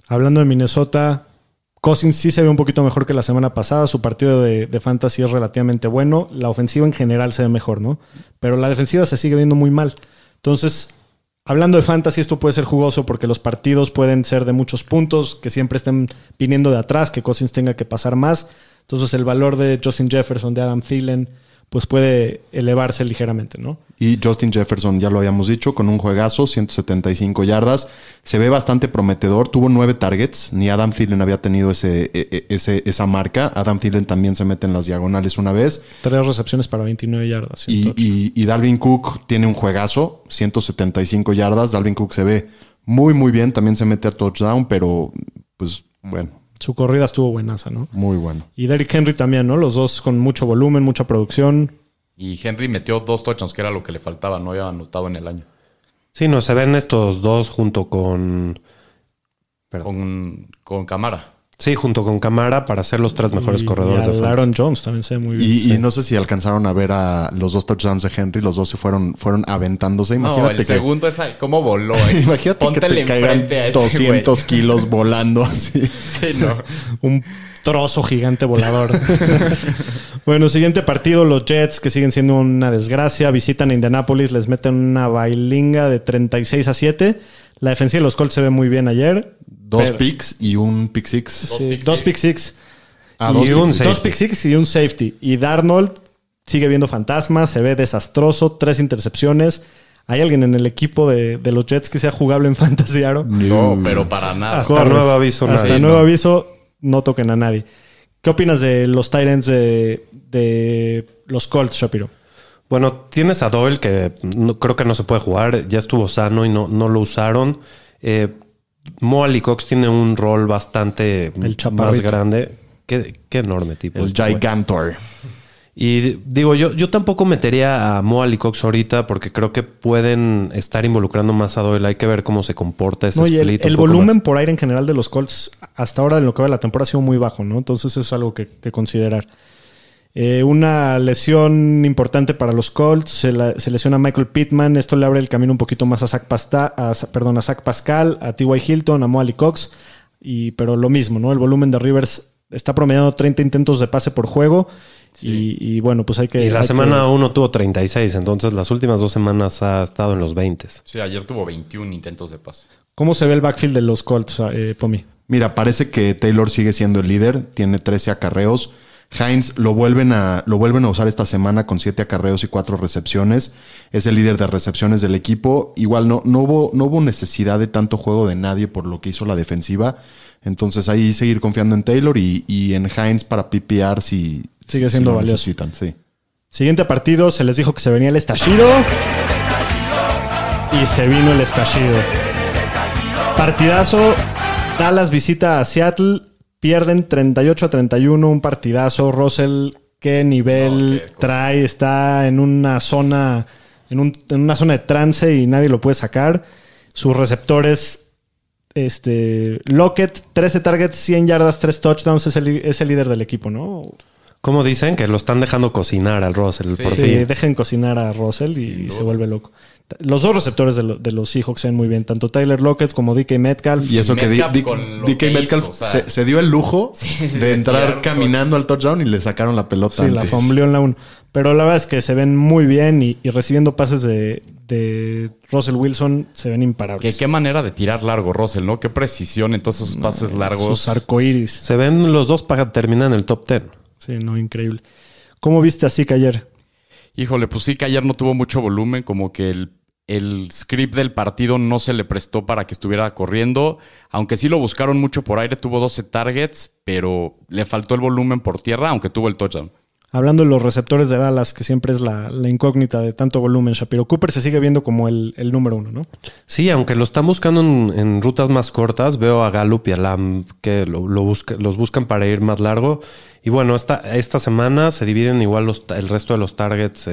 Hablando de Minnesota, Cousins sí se ve un poquito mejor que la semana pasada. Su partido de, de fantasy es relativamente bueno. La ofensiva en general se ve mejor, ¿no? Pero la defensiva se sigue viendo muy mal. Entonces, hablando de fantasy, esto puede ser jugoso porque los partidos pueden ser de muchos puntos, que siempre estén viniendo de atrás, que Cousins tenga que pasar más. Entonces, el valor de Justin Jefferson, de Adam Thielen, pues puede elevarse ligeramente, ¿no? Y Justin Jefferson, ya lo habíamos dicho, con un juegazo, 175 yardas. Se ve bastante prometedor. Tuvo nueve targets. Ni Adam Thielen había tenido ese, e- e- ese, esa marca. Adam Thielen también se mete en las diagonales una vez. Tres recepciones para 29 yardas. y y Dalvin Cook tiene un juegazo, 175 yardas. Dalvin Cook se ve muy, muy bien. También se mete a touchdown, pero pues bueno, Su corrida estuvo buenaza, ¿no? muy bueno. Y Derrick Henry también, ¿no? Los dos con mucho volumen, mucha producción. Y Henry metió dos touchdowns, que era lo que le faltaba, no había anotado en el año. Sí, no, se ven estos dos junto con... Con, con Camara. Sí, junto con Camara para ser los tres mejores Y- corredores y de. Aaron Jones también se ve muy bien. Y, y no sé si alcanzaron a ver a los dos touchdowns de Henry. Los dos se fueron, fueron aventándose. Imagínate no, el que, segundo es cómo voló. eh. Imagínate que Póntele te caigan enfrente a ese 200 kilos volando así. Sí, no. Un trozo gigante volador. bueno, siguiente partido, los Jets, que siguen siendo una desgracia, visitan a Indianapolis, les meten una bailinga de 36 a 7. La defensiva de los Colts se ve muy bien ayer. Dos Pero- picks y un pick six. Sí, dos pick six. Ah, y dos un, pick- dos pick six y un safety. Y Darnold sigue viendo fantasmas, se ve desastroso, tres intercepciones. ¿Hay alguien en el equipo de, de los Jets que sea jugable en Fantasy Aro? No, pero para nada. Hasta Corres. nuevo aviso. Hasta nadie. nuevo aviso, no toquen a nadie. ¿Qué opinas de los Titans de, de los Colts, Shapiro? Bueno, tienes a Doyle que no- creo que no se puede jugar. Ya estuvo sano y no, no lo usaron. Eh, Mo Ali Cox tiene un rol bastante El más grande. Qué, qué enorme tipo. El este güey. Y digo, yo, yo tampoco metería a Mo Ali Cox ahorita porque creo que pueden estar involucrando más a Doyle. Hay que ver cómo se comporta ese No, y el, split. el volumen más. por aire en general de los Colts hasta ahora en lo que va de la temporada ha sido muy bajo, ¿no? Entonces es algo que, que considerar. Eh, una lesión importante para los Colts, se, la- se lesiona Michael Pittman, esto le abre el camino un poquito más a Zach, Pasta- a, perdón, a Zach Pascal, a T.Y. Hilton, a Moali Cox, y, pero lo mismo, ¿no? El volumen de Rivers está promediando 30 intentos de pase por juego y, y bueno, pues hay que... Y la que- semana uno tuvo 36, entonces las últimas dos semanas ha estado en los 20. Sí, ayer tuvo 21 intentos de pase. ¿Cómo se ve el backfield de los Colts, eh, Pomi? Mira, parece que Taylor sigue siendo el líder, tiene 13 acarreos. Hines lo vuelven, a, lo vuelven a usar esta semana con 7 acarreos y 4 recepciones. Es el líder de recepciones del equipo. Igual no, no, hubo, no hubo necesidad de tanto juego de nadie por lo que hizo la defensiva. Entonces ahí seguir confiando en Taylor y, y en Hines para PPR si, Sigue si siendo lo valioso. necesitan. Sí. Siguiente partido, se les dijo que se venía el estallido. Y se vino el estallido. Partidazo. Dallas visita a Seattle. Pierden 38 a 31. Un partidazo. Russell, qué nivel No, qué cosa. trae. Está en una zona. En, un- en una zona de trance y nadie lo puede sacar. Sus receptores. Este. Lockett, 13 targets, 100 yardas, 3 touchdowns. Es el, es el líder del equipo, ¿no? Como dicen que lo están dejando cocinar al Russell Sí. por Sí, fin. dejen cocinar a Russell y, se vuelve loco. Los dos receptores de, lo- de los Seahawks se ven muy bien, tanto Tyler Lockett como DK Metcalf. Y eso que Metcalf DK Metcalf hizo, o sea. se, se dio el lujo sí, de de entrar caminando al touchdown y le sacaron la pelota. sí, la fombleó en la 1. Pero la verdad es que se ven muy bien y, y recibiendo pases de, de Russell Wilson se ven Que imparables. qué manera de tirar largo, Russell, ¿no? Qué precisión en todos esos pases largos. Sus arcoíris. Se ven los dos para terminar en el top 10. Sí, no, increíble. ¿Cómo viste así que ayer? Híjole, pues sí que ayer no tuvo mucho volumen, como que el, el script del partido no se le prestó para que estuviera corriendo, aunque sí lo buscaron mucho por aire, tuvo 12 targets, pero le faltó el volumen por tierra, aunque tuvo el touchdown. Hablando de los receptores de Dallas, que siempre es la, la incógnita de tanto volumen, Shapiro Cooper se sigue viendo como el, el número uno, ¿no? Sí, aunque lo están buscando en, en rutas más cortas, veo a Gallup y a Lamb que lo, lo busca- los buscan para ir más largo. Y bueno, esta, esta semana se dividen igual los, el resto de los targets, eh,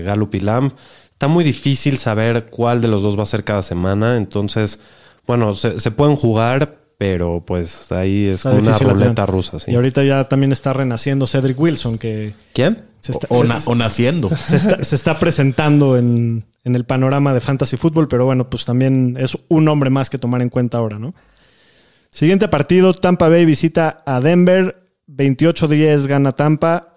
eh, Gallup y Lamb. Está muy difícil saber cuál de los dos va a ser cada semana. Entonces, bueno, se, se pueden jugar, pero pues ahí es Está una ruleta rusa. sí. Y ahorita ya también está renaciendo Cedric Wilson, que ¿Quién? se está, O, se- na- o naciendo. se está, se está presentando en, en el panorama de fantasy fútbol, pero bueno, pues también es un hombre más que tomar en cuenta ahora, ¿no? Siguiente partido, Tampa Bay visita a Denver, 28-10 gana Tampa.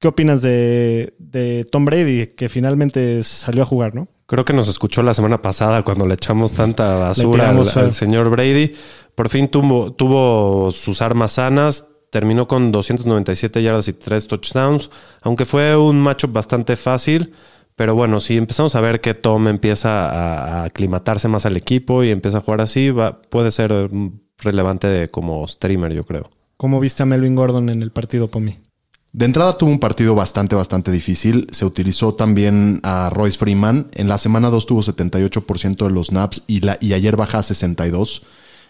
¿Qué opinas de, de Tom Brady, que finalmente salió a jugar, no? Creo que nos escuchó la semana pasada cuando le echamos tanta basura al, señor Brady. Por fin tuvo, tuvo sus armas sanas. Terminó con 297 yardas y 3 touchdowns. Aunque fue un matchup bastante fácil. Pero bueno, si empezamos a ver que Tom empieza a, a aclimatarse más al equipo y empieza a jugar así, va, puede ser mm, relevante de- como streamer, yo creo. ¿Cómo viste a Melvin Gordon en el partido, Pomi? De entrada tuvo un partido bastante, bastante difícil. Se utilizó también a Royce Freeman. En la semana 2 tuvo 78% de los snaps y, la, y ayer baja a 62.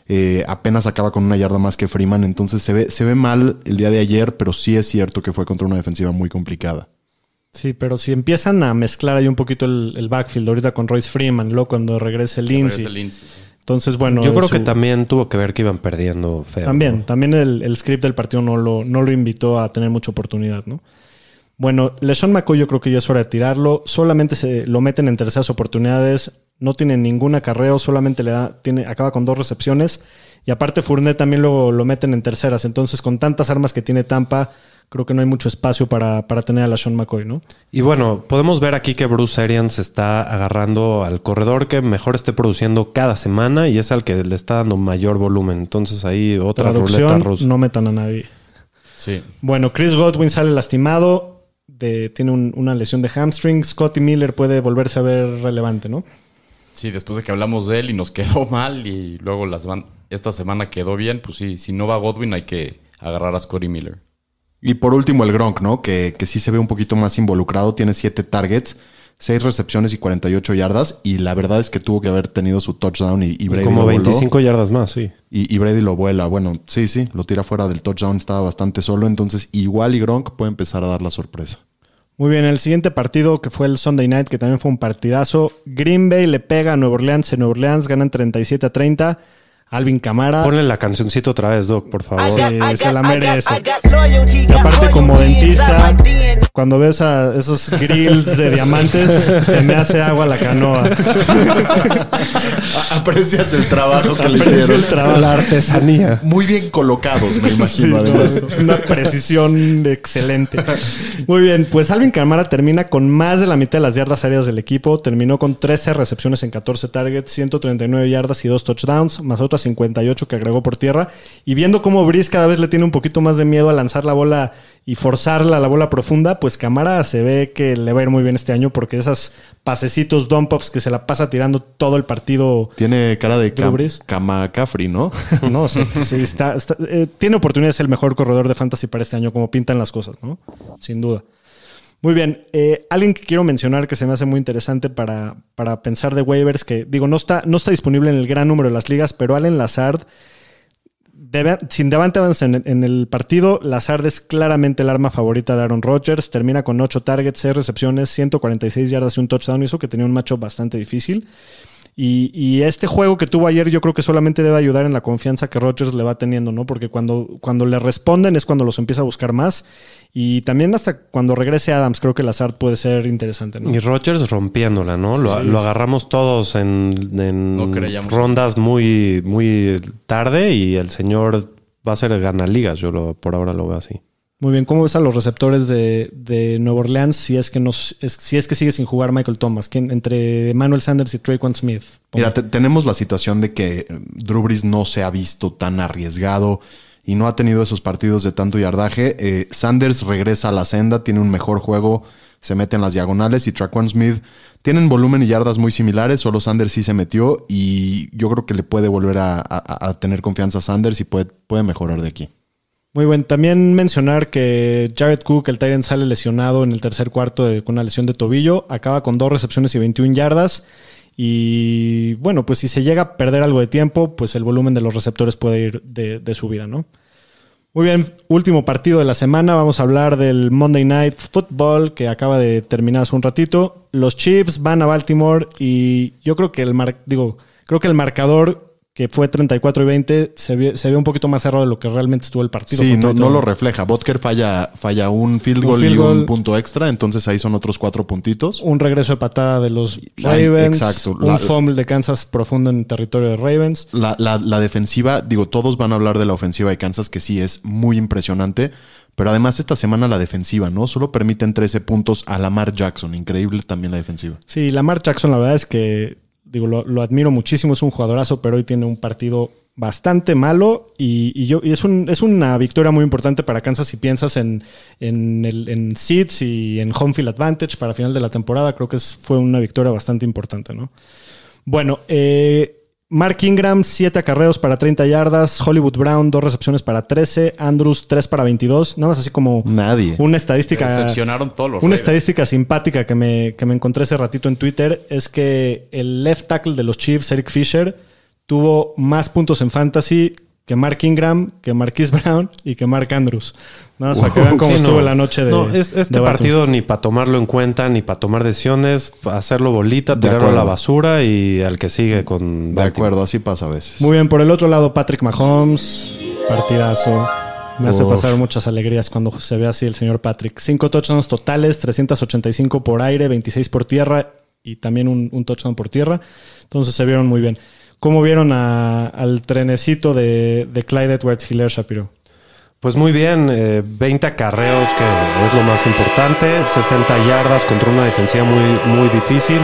Eh, apenas acaba con una yarda más que Freeman. Entonces se ve, se ve mal el día de ayer, pero sí es cierto que fue contra una defensiva muy complicada. Sí, pero si empiezan a mezclar ahí un poquito el, el backfield, ahorita con Royce Freeman, luego cuando regrese Lindsay. Regresa Lindsay, sí. Entonces, bueno. yo creo su- que también tuvo que ver que iban perdiendo feo. También, ¿no? también el, el script del partido no lo, no lo invitó a tener mucha oportunidad, ¿no? Bueno, LeSean McCoy yo creo que ya es hora de tirarlo. Solamente se lo meten en terceras oportunidades. No tiene ningún acarreo, solamente le da, tiene, acaba con dos recepciones. Y aparte Fournette también lo meten en terceras. Entonces, con tantas armas que tiene Tampa, creo que no hay mucho espacio para, para tener a la Sean McCoy, ¿no? Y bueno, podemos ver aquí que Bruce Arians está agarrando al corredor que mejor esté produciendo cada semana y es al que le está dando mayor volumen. Entonces ahí otra ruleta rusa. no metan a nadie. Sí. Bueno, Chris Godwin sale lastimado, de- tiene un- una lesión de hamstring. Scotty Miller puede volverse a ver relevante, ¿no? Sí, después de que hablamos de él y nos quedó mal y luego las van- esta semana quedó bien, pues sí, si no va Godwin hay que agarrar a Scotty Miller. Y por último, el Gronk, ¿no? Que, que sí se ve un poquito más involucrado. Tiene 7 targets, 6 recepciones y 48 yardas. Y la verdad es que tuvo que haber tenido su touchdown y, y Y Brady como lo voló. 25 yardas más, sí. Y, y Brady lo vuela. Bueno, sí, sí, lo tira fuera del touchdown. Estaba bastante solo. Entonces, igual y Gronk puede empezar a dar la sorpresa. Muy bien, el siguiente partido que fue el Sunday Night, que también fue un partidazo. Green Bay le pega a Nueva Orleans. En Nueva Orleans ganan 37 a 30. Alvin Camara. Ponle la cancioncito otra vez, Doc, por favor. Sí, se la merece. Y aparte, como dentista, cuando veo esa- esos grills de diamantes, se me hace agua la canoa. Aprecias el trabajo que le hicieron. el trabajo. La artesanía. Muy bien colocados, me imagino. no, además. una precisión excelente. Muy bien, pues Alvin Camara termina con más de la mitad de las yardas aéreas del equipo. Terminó con 13 recepciones en 14 targets, 139 yardas y 2 touchdowns, más otras 58 que agregó por tierra. Y viendo cómo Brice cada vez le tiene un poquito más de miedo a lanzar la bola y forzarla a la bola profunda, pues Camara se ve que le va a ir muy bien este año porque esas pasecitos dump offs que se la pasa tirando todo el partido Tiene cara de cam. Camacafri, ¿no? no, sí, sí, está, está- eh, tiene oportunidad de ser el mejor corredor de fantasy para este año, como pintan las cosas, ¿no? Sin duda. Muy bien. eh, alguien que quiero mencionar que se me hace muy interesante para, para pensar de waivers, que digo, no está, no está disponible en el gran número de las ligas, pero Allen Lazard, sin Devante Evans en, en el partido, Lazard es claramente el arma favorita de Aaron Rodgers. Termina con 8 targets, 6 recepciones, 146 yardas y un touchdown. Y eso que tenía un macho bastante difícil. Y, y este juego que tuvo ayer yo creo que solamente debe ayudar en la confianza que Rodgers le va teniendo, ¿no? Porque cuando, cuando le responden es cuando los empieza a buscar más. Y también hasta cuando regrese Adams creo que Lazard puede ser interesante, ¿no? Y Rodgers rompiéndola, ¿no? Lo, Sí, lo agarramos todos en, en No creíamos. rondas muy, muy tarde y el señor va a ser ganaligas. Yo lo, por ahora lo veo así. Muy bien, ¿cómo ves a los receptores de, de Nueva Orleans si es que nos, es- si es que sigue sin jugar Michael Thomas? ¿Quién- entre Emmanuel Sanders y Traquan Smith. Mira, te- tenemos la situación de que eh, Drew no se ha visto tan arriesgado y no ha tenido esos partidos de tanto yardaje. Eh, Sanders regresa a la senda, tiene un mejor juego, se mete en las diagonales y Traquan Smith tienen volumen y yardas muy similares, solo Sanders sí se metió y yo creo que le puede volver a, a- a tener confianza a Sanders y puede, puede mejorar de aquí. Muy bien, también mencionar que Jared Cook, el Tyrant, sale lesionado en el tercer cuarto con una lesión de tobillo. Acaba con dos recepciones y 21 yardas. Y bueno, pues si se llega a perder algo de tiempo, pues el volumen de los receptores puede ir de, de subida, ¿no? Muy bien, último partido de la semana. Vamos a hablar del Monday Night Football que acaba de terminar hace un ratito. Los Chiefs van a Baltimore y yo creo que el mar- digo, creo que el marcador que fue 34 y 20 se ve, se ve un poquito más cerrado de lo que realmente estuvo el partido. Sí, no, no lo refleja. Botker falla, falla un field Un goal field y goal. un punto extra, entonces ahí son otros cuatro puntitos. Un regreso de patada de los Ravens. exacto. Un La- fumble de Kansas profundo en territorio de Ravens. La, la- la defensiva, digo, todos van a hablar de la ofensiva de Kansas, que sí es muy impresionante. Pero además esta semana la defensiva, ¿no? Solo permiten 13 puntos a Lamar Jackson. Increíble también la defensiva. Sí, Lamar Jackson, la verdad es que digo, lo, lo admiro muchísimo, es un jugadorazo, pero hoy tiene un partido bastante malo y, y yo, y es, un, es una victoria muy importante para Kansas si piensas en, en, el, en seeds y en home field advantage para final de la temporada. Creo que es- fue una victoria bastante importante, ¿no? Bueno, eh, Mark Ingram, 7 acarreos para 30 yardas. Hollywood Brown, 2 recepciones para 13. Andrews, 3 para 22. Nada más así como Nadie. una estadística. Decepcionaron todos los Una estadística simpática que me, que me encontré hace ratito en Twitter es que el left tackle de los Chiefs, Eric Fisher, tuvo más puntos en fantasy que Mark Ingram, que Marquise Brown y que Mark Andrews. Nada más para que vean cómo Sí, no. estuvo la noche de. No, es- este partido ni para tomarlo en cuenta, ni para tomar decisiones, pa hacerlo bolita, De tirarlo a la basura y al que sigue con De Baltimore. acuerdo, así pasa a veces. Muy bien, por el otro lado, Patrick Mahomes, partidazo. Me hace Uf. pasar muchas alegrías cuando se ve así el señor Patrick. Cinco touchdowns totales, 385 por aire, 26 por tierra y también un, un touchdown por tierra. Entonces se vieron muy bien. ¿Cómo vieron al trenecito de, de Clyde Edwards Hiller Shapiro? Pues muy bien, eh, 20 acarreos, que es lo más importante, 60 yardas contra una defensiva muy, muy difícil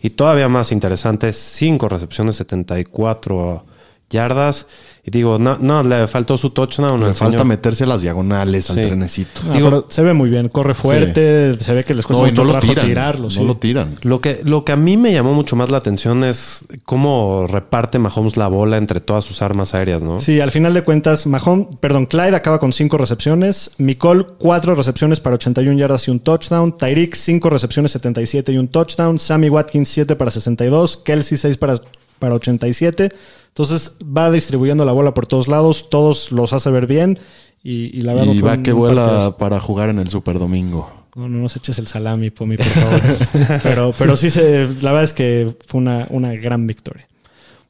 y todavía más interesante, 5 recepciones, 74 yardas. Y digo, no, no le faltó su touchdown. Le al falta señor. meterse a las diagonales al Sí. trenecito. Ah, Digo- pero se ve muy bien, corre fuerte, se ve que les cuesta No, mucho no lo trabajo tiran. tirarlo. no sí. lo tiran. Lo que, lo que a mí me llamó mucho más la atención es cómo reparte Mahomes la bola entre todas sus armas aéreas, ¿no? Sí, al final de cuentas, Mahon, perdón, Clyde acaba con 5 recepciones, Nicole 4 recepciones para 81 yardas y un touchdown, Tyreek 5 recepciones 77 y un touchdown, Sammy Watkins 7 para 62, Kelsey 6 para, para 87. Entonces va distribuyendo la bola por todos lados, todos los hace ver bien y, y la verdad Y fue va que vuela para jugar en el Super Domingo. No, no nos eches el salami, Pomi, por favor. pero, pero sí, se, la verdad es que fue una, una gran victoria.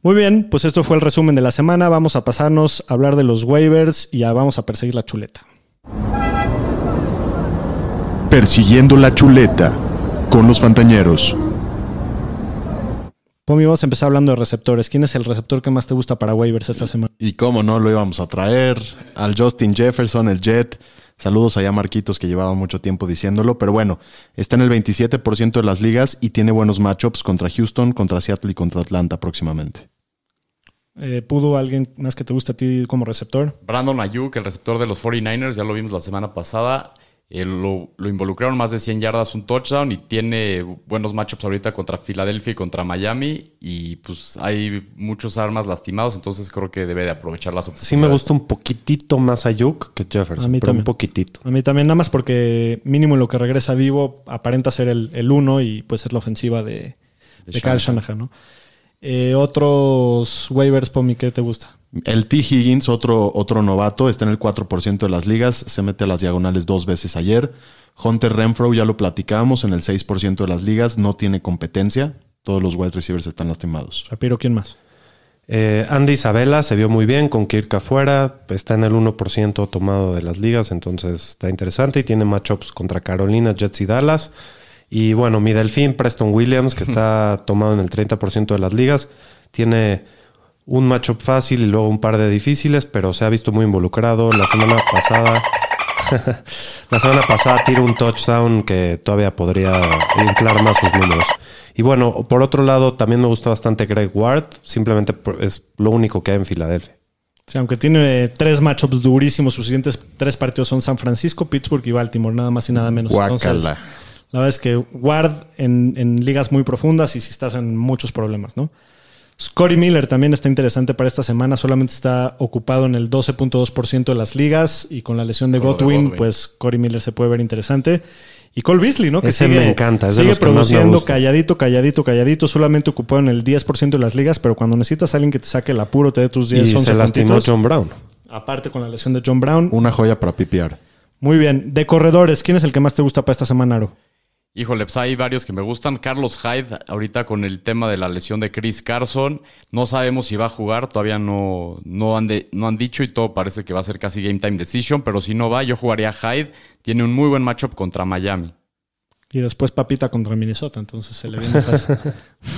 Muy bien, pues esto fue el resumen de la semana. Vamos a pasarnos a hablar de los waivers y ya vamos a perseguir la chuleta. Persiguiendo la chuleta con los Fantañeros. Pomi, vamos a empezar hablando de receptores. ¿Quién es el receptor que más te gusta para waivers esta semana? Y cómo no lo íbamos a traer al Justin Jefferson, el Jet. Saludos allá Marquitos que llevaba mucho tiempo diciéndolo, pero bueno, está en el 27% de las ligas y tiene buenos matchups contra Houston, contra Seattle y contra Atlanta próximamente. Eh, ¿Pudo alguien más que te guste a ti como receptor? Brandon Ayuk, el receptor de los 49ers, ya lo vimos la semana pasada. Eh, lo, lo involucraron más de 100 yardas, un touchdown y tiene buenos matchups ahorita contra Filadelfia y contra Miami. Y pues hay muchos armas lastimados, entonces creo que debe de aprovechar las oportunidades. Sí me gusta un poquitito más Ayuk que Jefferson, A mí pero también. un poquitito. A mí también, nada más porque mínimo en lo que regresa Divo aparenta ser el, el uno y pues es la ofensiva de, de, Kyle Shanahan, ¿no? Eh, otros waivers, Pomi, ¿qué te gusta? El T. Higgins, otro, otro novato, está en el 4% de las ligas, se mete a las diagonales dos veces ayer. Hunter Renfro, ya lo platicábamos, en el 6% de las ligas, no tiene competencia. Todos los wide receivers están lastimados. Shapiro, ¿quién más? Eh, Andy Isabella se vio muy bien con Kirk afuera, está en el 1% tomado de las ligas, entonces está interesante y tiene matchups contra Carolina, Jets y Dallas. Y bueno, mi delfín, Preston Williams, que está tomado en el 30% de las ligas, tiene un matchup fácil y luego un par de difíciles, pero se ha visto muy involucrado. La semana pasada, la semana pasada tira un touchdown que todavía podría inflar más sus números. Y bueno, por otro lado, también me gusta bastante Greg Ward, simplemente es lo único que hay en Filadelfia. Sí, aunque tiene tres matchups durísimos, sus siguientes tres partidos son San Francisco, Pittsburgh y Baltimore, nada más y nada menos. Entonces, la verdad es que Ward en, en ligas muy profundas y si estás en muchos problemas, ¿no? Scotty Miller también está interesante para esta semana, solamente está ocupado en el 12.2% de las ligas y con la lesión de Godwin, pues Scotty Miller se puede ver interesante. Y Cole Beasley, ¿no? Que Ese sigue, me encanta, es de sigue los que más me produciendo gusta. calladito, calladito, calladito, solamente ocupado en el 10% de las ligas, pero cuando necesitas a alguien que te saque el apuro, te dé tus 10, Y 11 se lastimó puntitos, John Brown. Aparte con la lesión de John Brown. Una joya para pipiar. Muy bien. De corredores, ¿quién es el que más te gusta para esta semana, Aro? Híjole, pues hay varios que me gustan. Carlos Hyde, ahorita con el tema de la lesión de Chris Carson, no sabemos si va a jugar, todavía no, no, han, de- no han dicho y todo parece que va a ser casi game time decision, pero si no va, yo jugaría a Hyde. Tiene un muy buen matchup contra Miami. Y después Papita contra Minnesota, entonces se le viene fácil.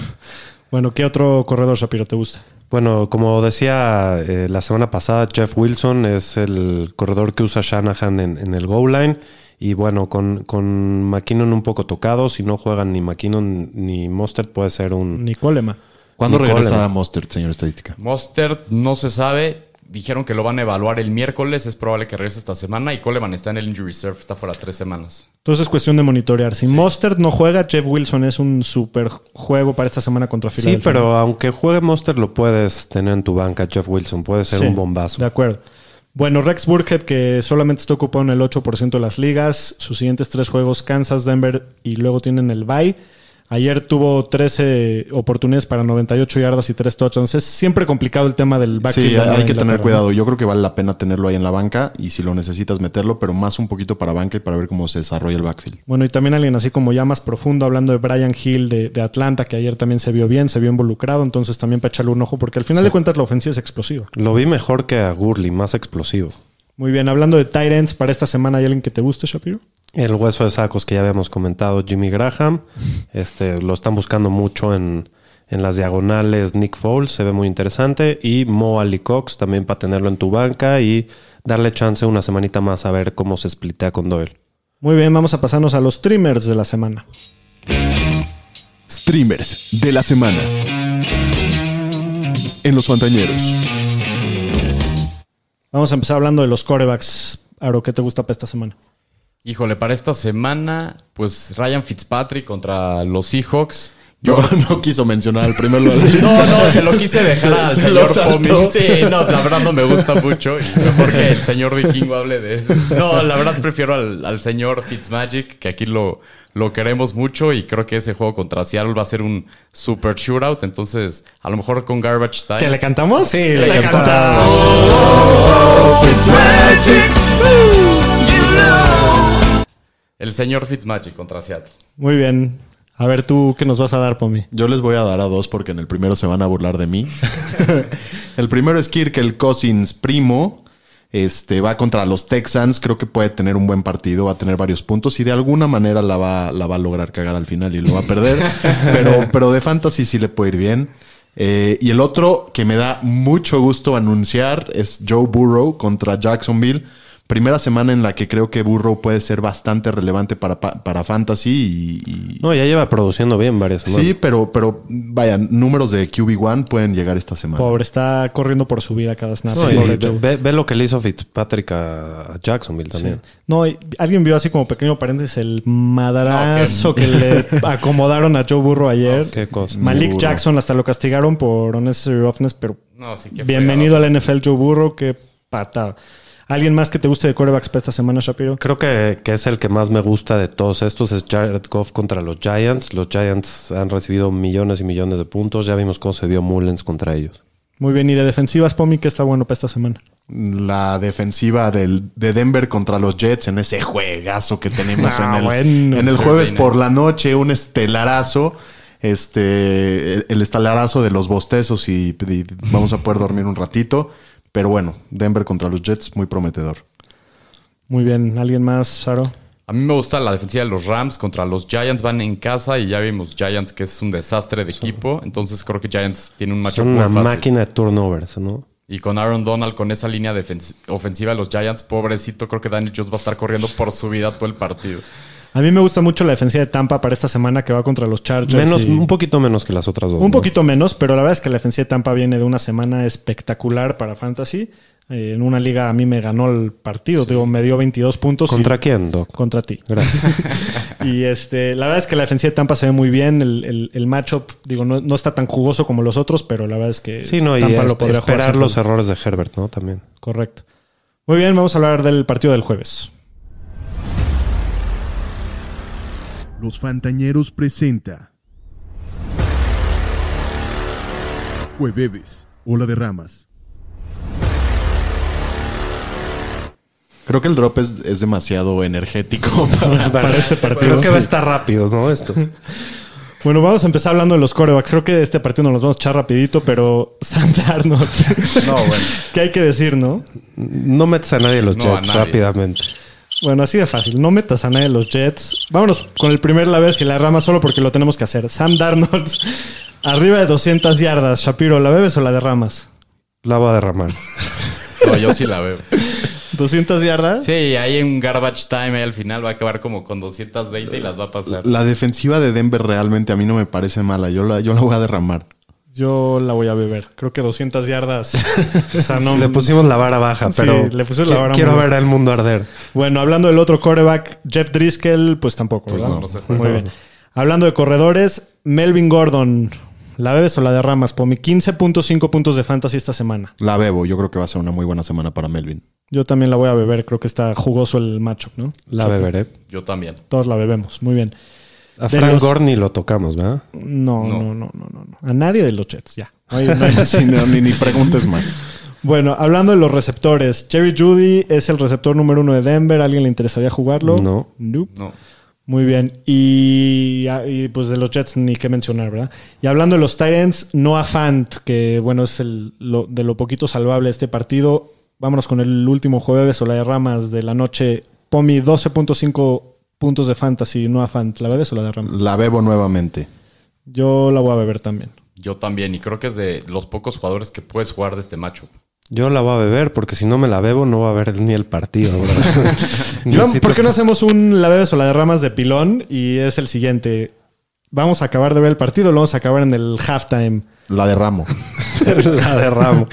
bueno, ¿qué otro corredor, Shapiro, te gusta? Bueno, como decía eh, la semana pasada, Jeff Wilson es el corredor que usa Shanahan en, en el goal line. Y bueno, con, con McKinnon un poco tocado, si no juegan ni McKinnon ni Mostert, puede ser un... Ni Colema. ¿Cuándo Nicole, regresa ¿no? Mostert, señor estadística? Mostert no se sabe. Dijeron que lo van a evaluar el miércoles. Es probable que regrese esta semana. Y Coleman está en el injury reserve. Está fuera tres semanas. Entonces es cuestión de monitorear. Si Mostert no juega, Jeff Wilson es un super juego para esta semana contra Sí, Philadelphia. pero aunque juegue Mostert, lo puedes tener en tu banca, Jeff Wilson. Puede ser Sí, un bombazo. De acuerdo. Bueno, Rex Burkhead, que solamente está ocupado en el 8% de las ligas. Sus siguientes tres juegos, Kansas, Denver y luego tienen el bye. Ayer tuvo 13 oportunidades para 98 yardas y 3 touchdowns. Es siempre complicado el tema del backfield. Sí, hay que tener cuidado. Yo creo que vale la pena tenerlo ahí en la banca y si lo necesitas meterlo, pero más un poquito para banca y para ver cómo se desarrolla el backfield. Bueno, y también alguien así como ya más profundo, hablando de Brian Hill de, de Atlanta, que ayer también se vio bien, se vio involucrado. Entonces también para echarle un ojo, porque al final de cuentas la ofensiva es explosiva. Lo vi mejor que a Gurley, más explosivo. Muy bien, hablando de tight ends, para esta semana, ¿hay alguien que te guste, Shapiro? El hueso de sacos que ya habíamos comentado, Jimmy Graham. Este, lo están buscando mucho en, En las diagonales, Nick Foles se ve muy interesante. Y Mo Ali Cox también para tenerlo en tu banca y darle chance una semanita más a ver cómo se splitea con Doyle. Muy bien, vamos a pasarnos a los streamers de la semana. Streamers de la semana. En los Fantañeros. Vamos a empezar hablando de los corebacks. Aro, ¿qué te gusta para esta semana? Híjole, para esta semana, pues Ryan Fitzpatrick contra los Seahawks. Yo no quiso mencionar al primero de la lista. No, no, se lo quise dejar Se- al se señor. Pomi. Sí, no, la verdad no me gusta mucho. Y mejor que el señor Vikingo hable de eso. No, la verdad prefiero al, al señor Fitzmagic, que aquí lo, lo queremos mucho. Y creo que ese juego contra Seattle va a ser un super shootout. Entonces, a lo mejor con Garbage Time. ¿Que le cantamos? Sí, le El señor Fitzmagic contra Seattle. Muy bien. A ver, tú, ¿qué nos vas a dar, Pomi? Yo les voy a dar a dos porque en el primero se van a burlar de mí. el primero es Kirk, el Cousins primo. Este va contra los Texans. Creo que puede tener un buen partido, va a tener varios puntos y de alguna manera la va, la va a lograr cagar al final y lo va a perder. pero, pero de fantasy sí le puede ir bien. Eh, y el otro que me da mucho gusto anunciar es Joe Burrow contra Jacksonville. Primera semana en la que creo que Burrow puede ser bastante relevante para, pa- para fantasy y- y, No, ya lleva produciendo bien varias semanas. Sí, pero, pero vaya, números de QB1 pueden llegar esta semana. Pobre, está corriendo por su vida cada snap. No, Pobre ve, Joe. ve- lo que le hizo Fitzpatrick a, Jacksonville también. No, y alguien vio así como pequeño paréntesis el madrazo que le acomodaron a Joe Burrow ayer. Qué cosa. Malik Burrow. Jackson hasta lo castigaron por unnecessary roughness, pero No, sí que bienvenido al NFL Joe Burrow, qué patada. ¿Alguien más que te guste de corebacks para esta semana, Shapiro? Creo que, que es el que más me gusta de todos estos, es Jared Goff contra los Giants. Los Giants han recibido millones y millones de puntos. Ya vimos cómo se vio Mullens contra ellos. Muy bien, y de defensivas, Pomi, que está bueno para esta semana. La defensiva del, de Denver contra los Jets en ese juegazo que tenemos Ah, en, el, bueno. en el jueves por la noche, un estelarazo. Este, el, el estelarazo de los bostezos y, y vamos a poder dormir un ratito. Pero bueno, Denver contra los Jets, muy prometedor. Muy bien, ¿alguien más, Saro? A mí me gusta la defensiva de los Rams contra los Giants. Van en casa y ya vimos Giants que es un desastre de equipo. Entonces creo que Giants tiene un matchup Son muy una fácil. máquina de turnovers, ¿no? Y con Aaron Donald, con esa línea ofensiva de los Giants, pobrecito, creo que Daniel Jones va a estar corriendo por su vida todo el partido. A mí me gusta mucho la defensiva de Tampa para esta semana que va contra los Chargers. Menos, y- Un poquito menos que las otras dos. Un ¿no? poquito menos, pero la verdad es que la defensiva de Tampa viene de una semana espectacular para Fantasy. Eh, en una liga a mí me ganó el partido, digo, me dio 22 puntos. y- ¿Contra quién, Doc? Contra ti. Gracias. Y este, la verdad es que la defensiva de Tampa se ve muy bien. El, el, el matchup, digo, no, no está tan jugoso como los otros, pero la verdad es que Sí, no, y Tampa es- lo podría esperar los errores de Herbert, ¿no? También. Correcto. Muy bien, vamos a hablar del partido del jueves. Los Fantañeros presenta. Jueves, Ola de Ramas. Creo que el drop es, es demasiado energético para, Para este partido. Creo que va a estar rápido, ¿no? Esto. Bueno, vamos a empezar hablando de los corebacks. Creo que este partido nos los vamos a echar rapidito, pero Sam Darnold. No, bueno. ¿Qué hay que decir, no? No metes a nadie los No, a Jets nadie. rápidamente. Bueno, así de fácil. No metas a nadie de los Jets. Vámonos con el primer la vez y la rama solo porque lo tenemos que hacer. Sam Darnold, arriba de 200 yardas. Shapiro, ¿la bebes o la derramas? La va a derramar. No, yo sí la veo. 200 yardas. Sí, hay un garbage time ahí al final. Va a acabar como con 220 y las va a pasar. La defensiva de Denver realmente a mí no me parece mala. Yo la, yo la voy a derramar. Yo la voy a beber. Creo que 200 yardas. o sea, no. Le pusimos la vara baja, Sí, pero le pusimos la qui- vara quiero muy- ver el mundo arder. Bueno, hablando del otro quarterback, Jeff Driscoll, pues tampoco, ¿verdad? no, no juega. Muy bien. Hablando de corredores, Melvin Gordon. ¿La bebes o la derramas? Pomi, 15.5 puntos de fantasy esta semana. La bebo. Yo creo que va a ser una muy buena semana para Melvin. Yo también la voy a beber. Creo que está jugoso el matchup, ¿no? La beberé. Yo también. Todos la bebemos. Muy bien. A Frank los- Gore ni lo tocamos, ¿verdad? No, no, No. no, no, no. no. A nadie de los Jets, ya. No hay- no hay- Sí, no, ni, ni preguntes más. bueno, hablando de los receptores. Jerry Judy es el receptor número uno de Denver. ¿Alguien le interesaría jugarlo? No. Nope. No. Muy bien. Y, y, pues de los Jets ni qué mencionar, ¿verdad? Y hablando de los Titans, Noah Fant, que bueno, es el, lo- de lo poquito salvable este partido. Vámonos con el último jueves o la de ramas de la noche. Pomi, 12.5 puntos de fantasy. Noah Fant, ¿la bebes o la de ramas? La bebo nuevamente. Yo la voy a beber también. Yo también, y creo que es de los pocos jugadores que puedes jugar de este matchup. Yo la voy a beber porque si no me la bebo no va a haber ni el partido, ¿Por qué no hacemos un la bebes o la derramas de pilón? Y es el siguiente. Vamos a acabar de ver el partido, lo vamos a acabar en el halftime. La derramo. la derramo.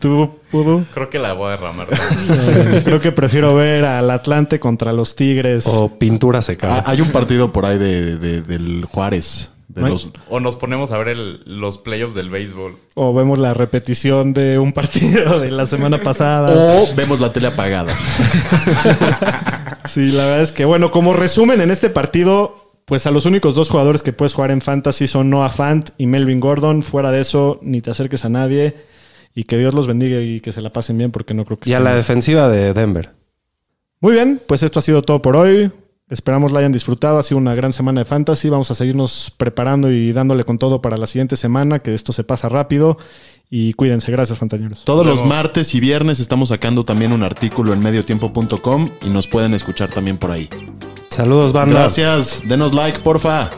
¿Tú, Pudu? Creo que la voy a derramar. Creo que prefiero ver al Atlante contra los Tigres. O pintura seca. Ah, hay un partido por ahí de, de- del Juárez. De ¿No hay? los, o nos ponemos a ver el- los playoffs del béisbol. O vemos la repetición de un partido de la semana pasada. o vemos la tele apagada. Sí, la verdad es que, bueno, como resumen en este partido, pues a los únicos dos jugadores que puedes jugar en Fantasy son Noah Fant y Melvin Gordon. Fuera de eso, ni te acerques a nadie. Y que Dios los bendiga y que se la pasen bien, porque no creo que Y a la defensiva de Denver. Muy bien, pues esto ha sido todo por hoy. Esperamos la hayan disfrutado. Ha sido una gran semana de fantasy. Vamos a seguirnos preparando y dándole con todo para la siguiente semana, que esto se pasa rápido. Y cuídense. Gracias, fantañeros. Todos los martes y viernes estamos sacando también un artículo en mediotiempo.com y nos pueden escuchar también por ahí. Saludos, banda. Gracias. Denos like, porfa.